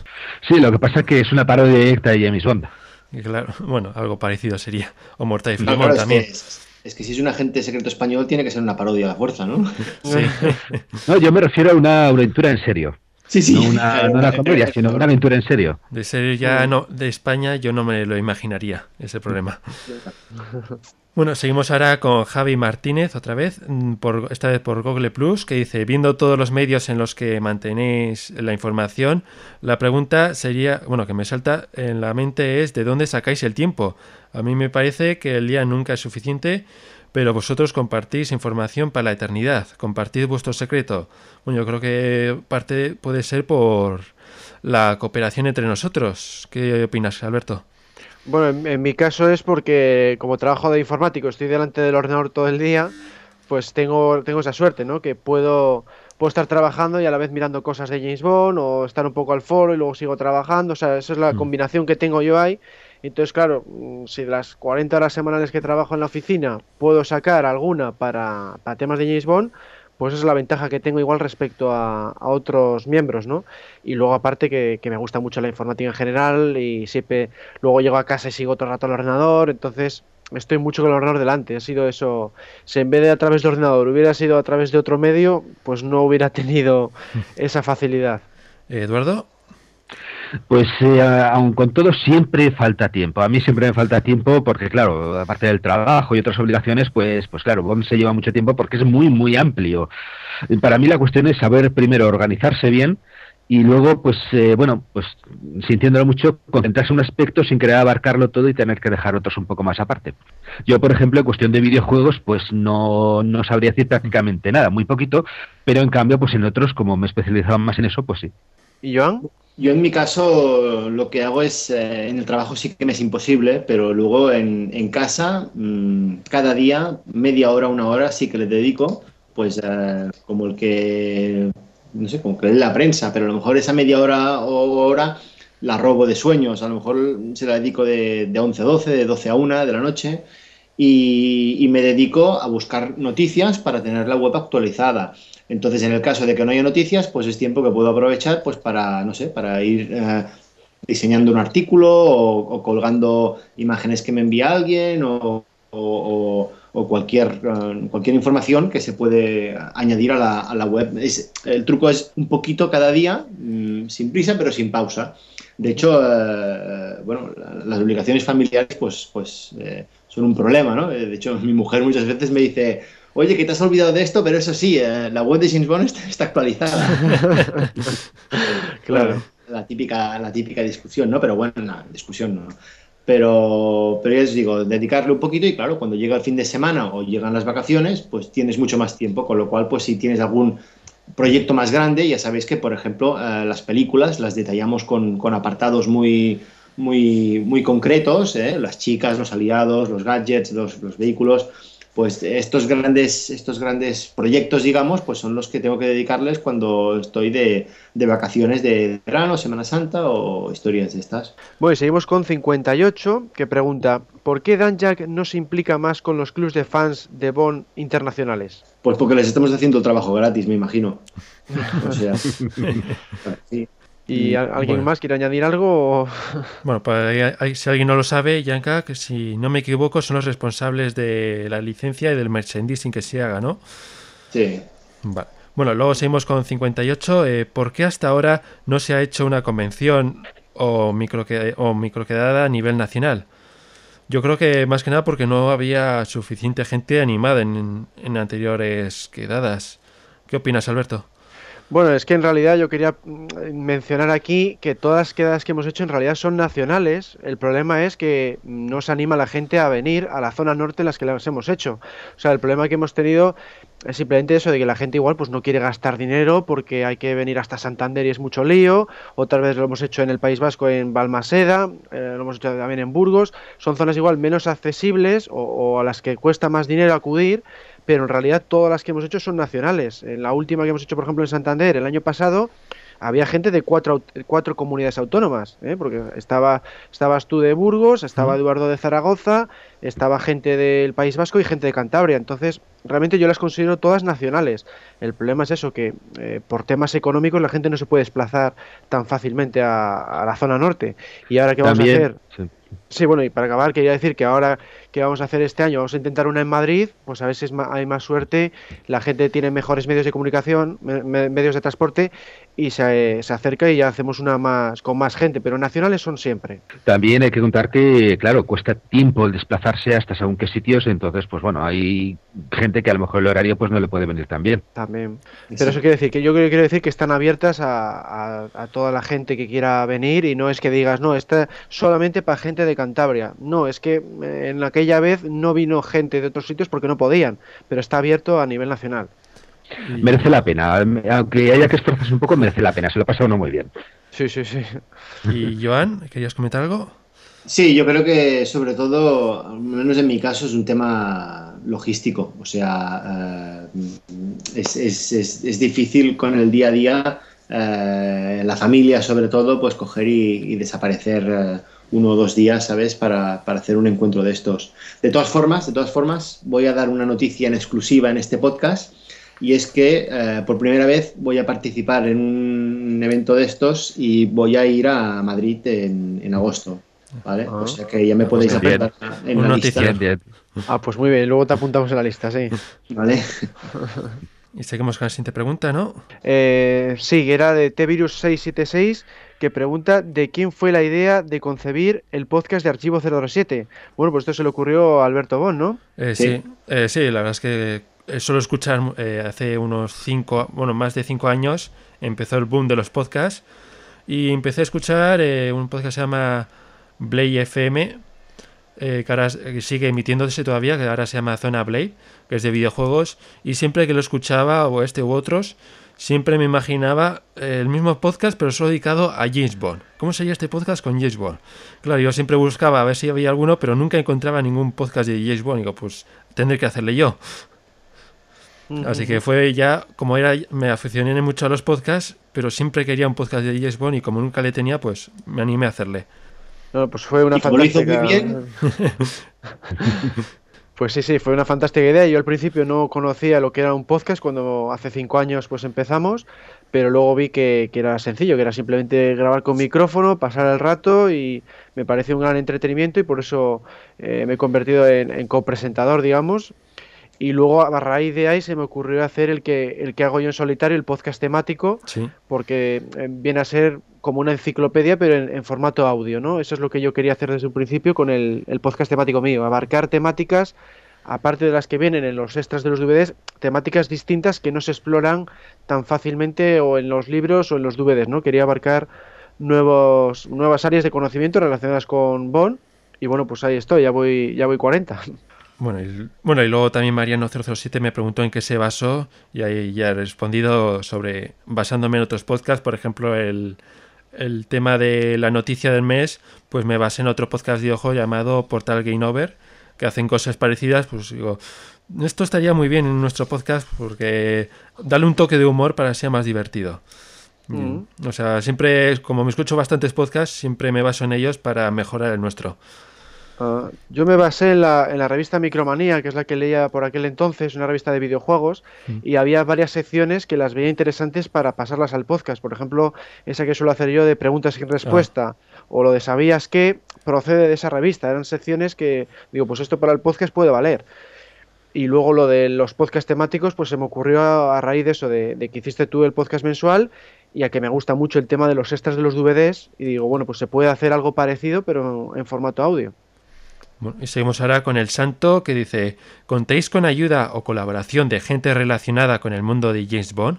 Sí, lo que pasa es que es una parodia directa de James Bond. Y claro, bueno, algo parecido sería. O Mortal y claro, también. Es que, es que, si es un agente secreto español, tiene que ser una parodia a la fuerza, ¿no? Sí. no, yo me refiero a una aventura en serio. Sí, sí. No una, no una comedia, sino una aventura en serio. De serio ya no, de España yo no me lo imaginaría, ese problema. Bueno, seguimos ahora con Javi Martínez otra vez, por, esta vez por Google Plus, que dice, viendo todos los medios en los que mantenéis la información, la pregunta sería, bueno, que me salta en la mente es, ¿de dónde sacáis el tiempo? A mí me parece que el día nunca es suficiente pero vosotros compartís información para la eternidad, compartid vuestro secreto. Bueno, yo creo que parte puede ser por la cooperación entre nosotros. ¿Qué opinas, Alberto? Bueno, en, en mi caso es porque como trabajo de informático, estoy delante del ordenador todo el día, pues tengo, tengo esa suerte, ¿no? Que puedo, puedo estar trabajando y a la vez mirando cosas de James Bond o estar un poco al foro y luego sigo trabajando. O sea, esa es la mm. combinación que tengo yo ahí. Entonces, claro, si de las 40 horas semanales que trabajo en la oficina puedo sacar alguna para, para temas de James Bond, pues esa es la ventaja que tengo igual respecto a, otros miembros, ¿no? Y luego aparte que, que, me gusta mucho la informática en general y siempre luego llego a casa y sigo otro rato al ordenador, entonces estoy mucho con el ordenador delante, ha sido eso, si en vez de a través del ordenador hubiera sido a través de otro medio, pues no hubiera tenido esa facilidad. Eduardo. Pues eh, aun con todo siempre falta tiempo. A mí siempre me falta tiempo porque claro, aparte del trabajo y otras obligaciones, pues pues claro, se lleva mucho tiempo porque es muy muy amplio. Para mí la cuestión es saber primero organizarse bien y luego pues eh, bueno, pues sintiéndolo mucho, concentrarse en un aspecto sin querer abarcarlo todo y tener que dejar otros un poco más aparte. Yo, por ejemplo, en cuestión de videojuegos, pues no, no sabría decir prácticamente nada, muy poquito, pero en cambio, pues en otros, como me especializaba más en eso, pues sí. ¿Y Joan? Yo en mi caso lo que hago es, eh, en el trabajo sí que me es imposible, pero luego en, en casa, mmm, cada día, media hora, una hora, sí que le dedico, pues eh, como el que, no sé, como que lee la prensa, pero a lo mejor esa media hora o hora la robo de sueños, a lo mejor se la dedico de, de 11 a 12, de 12 a 1 de la noche, y, y me dedico a buscar noticias para tener la web actualizada. Entonces, en el caso de que no haya noticias, pues es tiempo que puedo aprovechar pues para, no sé, para ir eh, diseñando un artículo o, colgando imágenes que me envía alguien o, cualquier, uh, cualquier información que se puede añadir a la, web. El truco es un poquito cada día, mmm, sin prisa, pero sin pausa. De hecho, eh, bueno, las obligaciones familiares pues, pues eh, son un problema, ¿no? De hecho, mi mujer muchas veces me dice, Oye, que te has olvidado de esto, pero eso sí, eh, la web de James Bond está, está actualizada. claro. la típica, la típica discusión, ¿no? Pero bueno, no, discusión no. Pero, pero ya os digo, dedicarle un poquito y claro, cuando llega el fin de semana o llegan las vacaciones, pues tienes mucho más tiempo, con lo cual, pues si tienes algún proyecto más grande, ya sabéis que, por ejemplo, eh, las películas las detallamos con, con apartados muy, muy, muy concretos, ¿eh? las chicas, los aliados, los gadgets, los, los vehículos pues estos grandes, estos grandes proyectos, digamos, pues son los que tengo que dedicarles cuando estoy de, de vacaciones de verano, Semana Santa o historias de estas. Bueno, y seguimos con 58, que pregunta, ¿por qué Dan Jack no se implica más con los clubs de fans de Bond internacionales? Pues porque les estamos haciendo trabajo gratis, me imagino. o sea, sí. ¿Y a- alguien Bueno. más quiere añadir algo? Bueno, pues ahí- ahí- si alguien no lo sabe, Yanka, que si no me equivoco, son los responsables de la licencia y del merchandising que se haga, ¿no? Sí. Vale. Bueno, luego seguimos con 58. Eh, ¿Por qué hasta ahora no se ha hecho una convención o, microque- o microquedada a nivel nacional? Yo creo que más que nada porque no había suficiente gente animada en, en anteriores quedadas. ¿Qué opinas, Alberto? Bueno, es que en realidad yo quería mm, mencionar aquí que todas las quedadas que hemos hecho en realidad son nacionales. El problema es que no se anima la gente a venir a la zona norte en las que las hemos hecho. O sea, el problema que hemos tenido es simplemente eso de que la gente igual pues no quiere gastar dinero porque hay que venir hasta Santander y es mucho lío. Otra vez lo hemos hecho en el País Vasco en Balmaseda, eh, lo hemos hecho también en Burgos. Son zonas igual menos accesibles o, o a las que cuesta más dinero acudir pero en realidad todas las que hemos hecho son nacionales. En la última que hemos hecho, por ejemplo, en Santander, el año pasado, había gente de cuatro, cuatro comunidades autónomas, ¿eh? porque estaba, estabas tú de Burgos, estaba Eduardo de Zaragoza, estaba gente del País Vasco y gente de Cantabria. Entonces, realmente yo las considero todas nacionales. El problema es eso, que eh, por temas económicos la gente no se puede desplazar tan fácilmente a, a la zona norte. Y ahora, ¿qué vamos a hacer? sí. Sí, bueno, y para acabar, quería decir que ahora que vamos a hacer este año, vamos a intentar una en Madrid, pues a ver si es ma- hay más suerte, la gente tiene mejores medios de comunicación, me- me- medios de transporte, y se, se acerca y ya hacemos una más con más gente, pero nacionales son siempre. También hay que contar que, claro, cuesta tiempo el desplazarse hasta según qué sitios, entonces, pues bueno, hay gente que a lo mejor el horario pues no le puede venir tan bien. También. Pero eso quiere decir que yo quiero decir que están abiertas a, a- a toda la gente que quiera venir y no es que digas, no, está solamente para gente de Cantabria. No, es que eh, en aquella vez no vino gente de otros sitios porque no podían, pero está abierto a nivel nacional. Merece la pena, aunque haya que esforzarse un poco, merece la pena, se lo ha pasado uno muy bien. Sí, sí, sí. Y Joan, ¿querías comentar algo? Sí, yo creo que sobre todo, al menos en mi caso, es un tema logístico. O sea, eh, es, es- es- es difícil con el día a día, eh, la familia sobre todo, pues coger y, y desaparecer eh, uno o dos días, ¿sabes? Para, para hacer un encuentro de estos. De todas formas, de todas formas, voy a dar una noticia en exclusiva en este podcast. Y es que eh, por primera vez voy a participar en un evento de estos y voy a ir a Madrid en, en agosto. ¿Vale? Ah. O sea que ya me podéis Pues bien. apuntar en Una la noticia. lista. Bien. Ah, pues muy bien, luego te apuntamos en la lista, sí. ¿Vale? Y seguimos con la siguiente pregunta, ¿no? Eh, sí, que era de T-Virus676 que pregunta de quién fue la idea de concebir el podcast de Archivo 007. Bueno, pues esto se le ocurrió a Alberto Bon, ¿no? Eh, sí, Sí. eh, sí, la verdad es que eh, solo escuchar eh, hace unos cinco, bueno, más de cinco años empezó el boom de los podcasts y empecé a escuchar eh, un podcast que se llama Blade FM, eh, que ahora sigue emitiéndose todavía, que ahora se llama Zona Blade, que es de videojuegos, y siempre que lo escuchaba, o este u otros, siempre me imaginaba eh, el mismo podcast, pero solo dedicado a James Bond. ¿Cómo sería este podcast con James Bond? Claro, yo siempre buscaba a ver si había alguno, pero nunca encontraba ningún podcast de James Bond. Y digo, pues tendré que hacerle yo. Así que fue ya, como era, me aficioné mucho a los podcasts, pero siempre quería un podcast de James Bond y como nunca le tenía, pues me animé a hacerle. No, pues fue una lo hizo muy bien. Pues sí, sí, fue una fantástica idea. Yo al principio no conocía lo que era un podcast cuando hace cinco años pues empezamos, pero luego vi que, que era sencillo, que era simplemente grabar con micrófono, pasar el rato y me pareció un gran entretenimiento y por eso eh, me he convertido en, en copresentador, digamos. Y luego a raíz de ahí se me ocurrió hacer el que, el que hago yo en solitario, el podcast temático, Sí. porque eh, viene a ser como una enciclopedia, pero en, en formato audio, ¿no? Eso es lo que yo quería hacer desde un principio con el, el podcast temático mío, abarcar temáticas, aparte de las que vienen en los extras de los DVDs, temáticas distintas que no se exploran tan fácilmente o en los libros o en los DVDs, ¿no? Quería abarcar nuevos, nuevas áreas de conocimiento relacionadas con Bond. Y bueno, pues ahí estoy, ya voy, ya voy 40. Bueno y, bueno, y luego también Mariano007 me preguntó en qué se basó y ahí ya he respondido sobre basándome en otros podcasts, por ejemplo, el, el tema de la noticia del mes, pues me basé en otro podcast de ojo llamado Portal Game Over, que hacen cosas parecidas, pues digo, esto estaría muy bien en nuestro podcast porque dale un toque de humor para que sea más divertido. Mm. O sea, siempre, como me escucho bastantes podcasts, siempre me baso en ellos para mejorar el nuestro. Ah, yo me basé en la, en la, revista Micromanía, que es la que leía por aquel entonces, una revista de videojuegos, mm. y había varias secciones que las veía interesantes para pasarlas al podcast. Por ejemplo, esa que suelo hacer yo de preguntas sin respuesta, ah. o lo de sabías que procede de esa revista. Eran secciones que, digo, pues esto para el podcast puede valer. Y luego lo de los podcasts temáticos, pues se me ocurrió a, raíz de eso, de, de, que hiciste tú el podcast mensual y a que me gusta mucho el tema de los extras de los DVDs. Y digo, bueno, pues se puede hacer algo parecido, pero en formato audio y seguimos ahora con el santo que dice, ¿contéis con ayuda o colaboración de gente relacionada con el mundo de James Bond?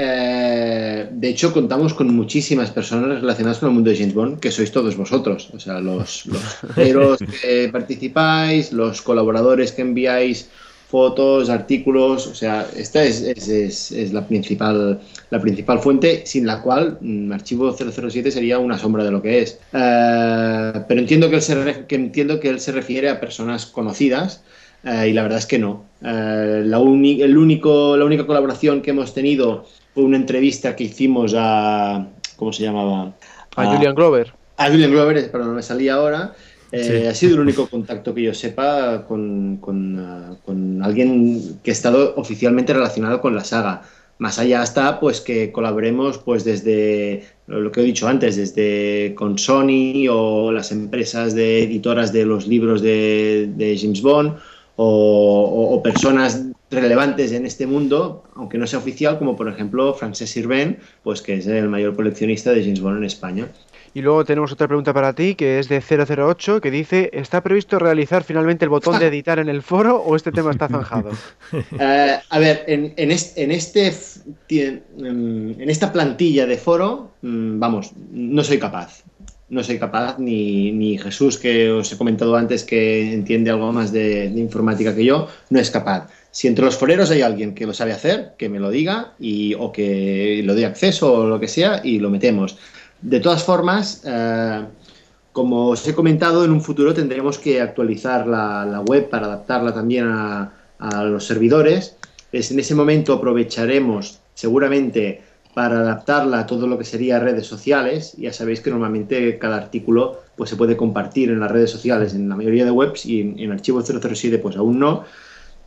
Eh, de hecho, contamos con muchísimas personas relacionadas con el mundo de James Bond, que sois todos vosotros. O sea, los, los que participáis, los colaboradores que enviáis fotos, artículos, o sea, esta es, es, es, la, principal, la principal fuente sin la cual mm, Archivo 007 sería una sombra de lo que es. Eh, pero entiendo que, él se que entiendo que él se refiere a personas conocidas eh, y la verdad es que no. Eh, la, el único, la única colaboración que hemos tenido fue una entrevista que hicimos a... ¿Cómo se llamaba? A, a Julian Glover. A Julian Glover, pero no me salía ahora. Eh, ha sido el único contacto que yo sepa con, con, uh, con, alguien que ha estado oficialmente relacionado con la saga. Más allá está pues que colaboremos pues desde lo que he dicho antes, desde con Sony o las empresas de editoras de los libros de, de James Bond o, o, personas relevantes en este mundo, aunque no sea oficial, como por ejemplo Frances Sirven, pues que es el mayor coleccionista de James Bond en España. Y luego tenemos otra pregunta para ti, que es de 008, que dice, ¿está previsto realizar finalmente el botón de editar en el foro o este tema está zanjado? Eh, a ver, en, en, este, en, esta plantilla de foro, mm, vamos, no soy capaz. No soy capaz, ni, ni, Jesús, que os he comentado antes que entiende algo más de, de informática que yo, no es capaz. Si entre los foreros hay alguien que lo sabe hacer, que me lo diga y, o que lo dé acceso o lo que sea y lo metemos. De todas formas, eh, como os he comentado, en un futuro tendremos que actualizar la, web para adaptarla también a, los servidores. Es, en ese momento aprovecharemos seguramente para adaptarla a todo lo que sería redes sociales. Ya sabéis que normalmente cada artículo pues, se puede compartir en las redes sociales en la mayoría de webs y en, en archivo 007 pues aún no.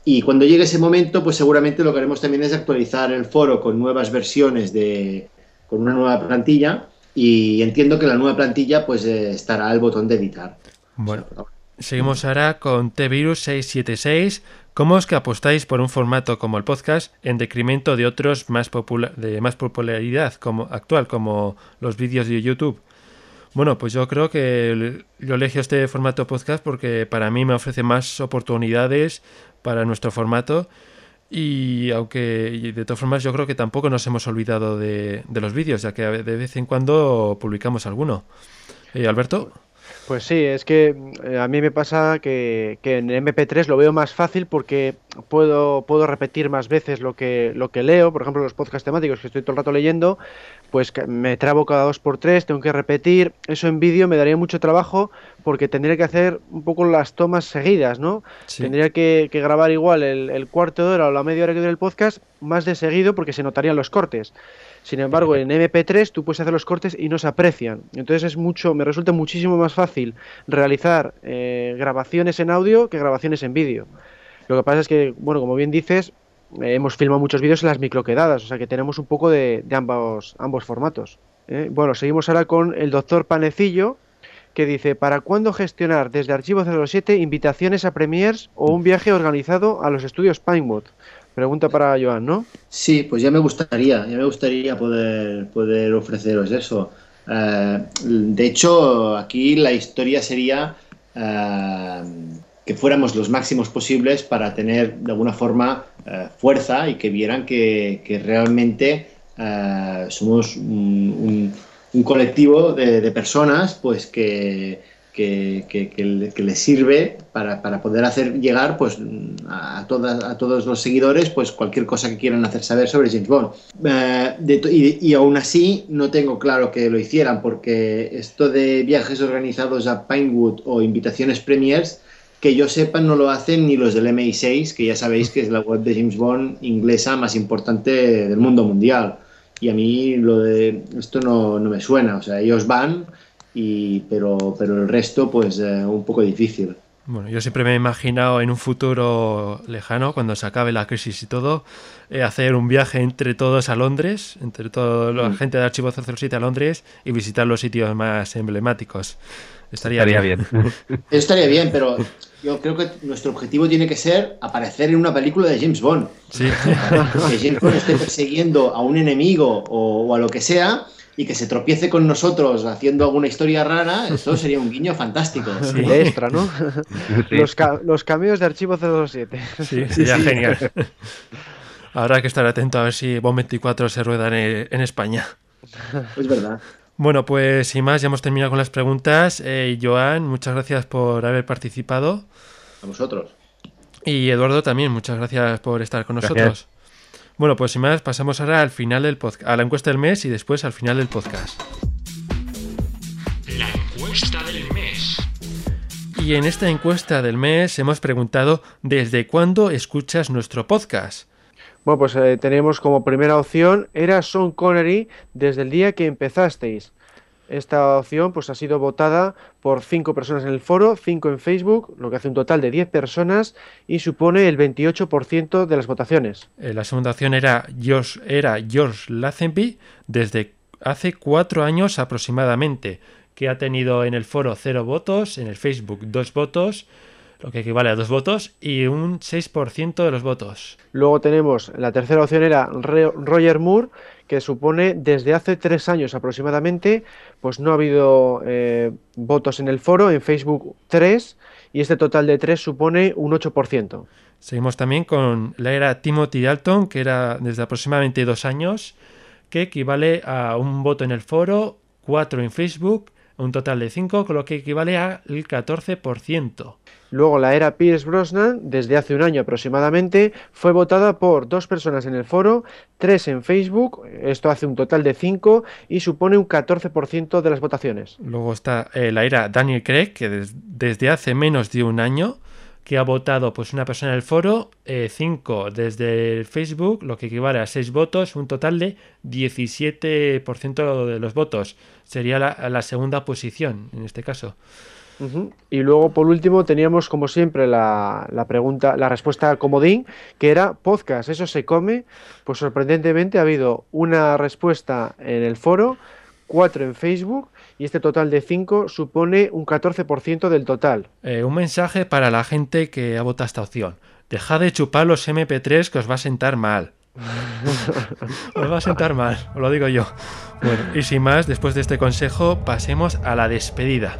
Y cuando llegue ese momento, pues seguramente lo que haremos también es actualizar el foro con nuevas versiones de, con una nueva plantilla y entiendo que la nueva plantilla pues eh, estará el botón de editar. Bueno, seguimos ahora con T-Virus676. ¿Cómo es que apostáis por un formato como el podcast en decremento de otros más de más popularidad como actual, como los vídeos de YouTube? Bueno, pues yo creo que yo elegí este formato podcast porque para mí me ofrece más oportunidades para nuestro formato y aunque de todas formas yo creo que tampoco nos hemos olvidado de, los vídeos, ya que de vez en cuando publicamos alguno. Eh, Alberto. Pues sí, es que eh, a mí me pasa que, que, en MP3 lo veo más fácil porque puedo, puedo repetir más veces lo que, lo que leo, por ejemplo los podcasts temáticos que estoy todo el rato leyendo, pues me trabo cada dos por tres, tengo que repetir, eso en vídeo me daría mucho trabajo porque tendría que hacer un poco las tomas seguidas, ¿no? Tendría que, grabar igual el, el, cuarto de hora o la media hora que dure el podcast más de seguido porque se notarían los cortes. Sin embargo, en MP3 tú puedes hacer los cortes y no se aprecian. Entonces es mucho, me resulta muchísimo más fácil realizar eh, grabaciones en audio que grabaciones en vídeo. Lo que pasa es que, bueno, como bien dices, eh, hemos filmado muchos vídeos en las microquedadas, o sea que tenemos un poco de, ambos, ambos formatos. ¿eh? Bueno, seguimos ahora con el doctor Panecillo, que dice, ¿para cuándo gestionar desde Archivo 07 invitaciones a premiers o un viaje organizado a los estudios Pinewood? Pregunta para Joan, ¿no? Sí, pues ya me gustaría, ya me gustaría poder, poder ofreceros eso. Eh, de hecho, aquí la historia sería eh, que fuéramos los máximos posibles para tener de alguna forma eh, fuerza y que vieran que, realmente somos un, un colectivo de personas pues que, que, que, que, les sirve para, para, poder hacer llegar pues, a, todas, a todos los seguidores pues, cualquier cosa que quieran hacer saber sobre James Bond. Eh, de, y, y, aún así no tengo claro que lo hicieran porque esto de viajes organizados a Pinewood o invitaciones premiers que yo sepa no lo hacen ni los del MI6, que ya sabéis que es la web de James Bond inglesa más importante del mundo mundial. Y a mí lo de esto no, no me suena, o sea, ellos van y, pero, pero el resto pues eh, un poco difícil. Bueno, yo siempre me he imaginado en un futuro lejano, cuando se acabe la crisis y todo, eh, hacer un viaje entre todos a Londres, entre toda la mm. gente de Archivo 007 a Londres y visitar los sitios más emblemáticos. Estaría, estaría bien. bien. estaría bien, pero yo creo que nuestro objetivo tiene que ser aparecer en una película de James Bond. Sí. Que James Bond esté persiguiendo a un enemigo o, o a lo que sea y que se tropiece con nosotros haciendo alguna historia rara, eso sería un guiño fantástico. Sí. De extra, ¿no? Sí. Los, ca los, cameos de Archivo 027. Sí, sería sí, genial. Habrá que estar atento a ver si Bond 24 se rueda en, en España. Es verdad. Bueno, pues sin más, ya hemos terminado con las preguntas. Eh, Joan, muchas gracias por haber participado. A vosotros. Y Eduardo también, muchas gracias por estar con nosotros. Bueno, pues sin más, pasamos ahora al final del podcast, a la encuesta del mes y después al final del podcast. La encuesta del mes. Y en esta encuesta del mes hemos preguntado ¿desde cuándo escuchas nuestro podcast? Bueno, pues eh, tenemos como primera opción era Sean Connery desde el día que empezasteis. Esta opción pues, ha sido votada por 5 personas en el foro, 5 en Facebook, lo que hace un total de 10 personas y supone el 28% de las votaciones. Eh, la segunda opción era George, era George Lazenby desde hace 4 años aproximadamente, que ha tenido en el foro 0 votos, en el Facebook 2 votos, lo que equivale a 2 votos, y un 6% de los votos. Luego tenemos, la tercera opción era Roger Moore, que supone desde hace tres años aproximadamente, pues no ha habido eh, votos en el foro, en Facebook 3, y este total de 3 supone un 8%. Seguimos también con la era Timothy Dalton, que era desde aproximadamente dos años, que equivale a un voto en el foro, 4 en Facebook, un total de 5, con lo que equivale al 14%. Luego la era Pierce Brosnan, desde hace un año aproximadamente, fue votada por dos personas en el foro, tres en Facebook, esto hace un total de cinco y supone un 14% de las votaciones. Luego está eh, la era Daniel Craig, que des desde hace menos de un año, que ha votado pues una persona en el foro, eh, cinco desde el Facebook, lo que equivale a seis votos, un total de 17% de los votos. Sería la segunda posición en este caso. Uh -huh. Y luego, por último, teníamos, como siempre, la, la, pregunta, la respuesta comodín, que era podcast. ¿Eso se come? Pues sorprendentemente ha habido una respuesta en el foro, cuatro en Facebook, y este total de cinco supone un 14% del total. Eh, un mensaje para la gente que ha votado esta opción. Dejad de chupar los MP3 que os va a sentar mal. os va a sentar mal, os lo digo yo. Bueno, y sin más, después de este consejo, pasemos a la despedida.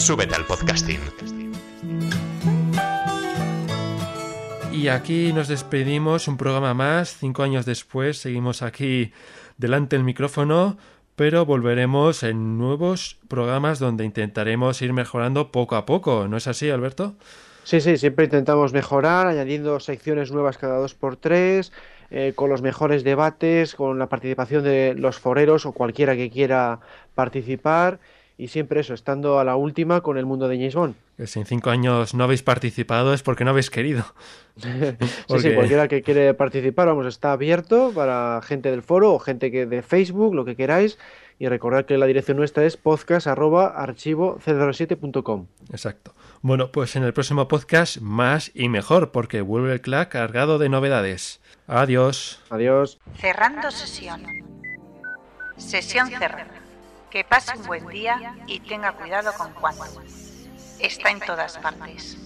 Súbete al podcasting. Y aquí nos despedimos, un programa más, cinco años después, seguimos aquí delante del micrófono, pero volveremos en nuevos programas donde intentaremos ir mejorando poco a poco, ¿no es así, Alberto? Sí, sí, siempre intentamos mejorar, añadiendo secciones nuevas cada dos por tres, eh, con los mejores debates, con la participación de los foreros o cualquiera que quiera participar y siempre eso, estando a la última con el mundo de James Bond. si en cinco años no habéis participado es porque no habéis querido. sí, sí, cualquiera que quiere participar, vamos, está abierto para gente del foro o gente que de Facebook, lo que queráis. Y recordad que la dirección nuestra es podcast.archivo007.com. Exacto. Bueno, pues en el próximo podcast más y mejor, porque vuelve el CLAC cargado de novedades. Adiós. Adiós. Cerrando sesión. Sesión cerrada. Que pase un buen día y tenga cuidado con Juan. Está en todas partes.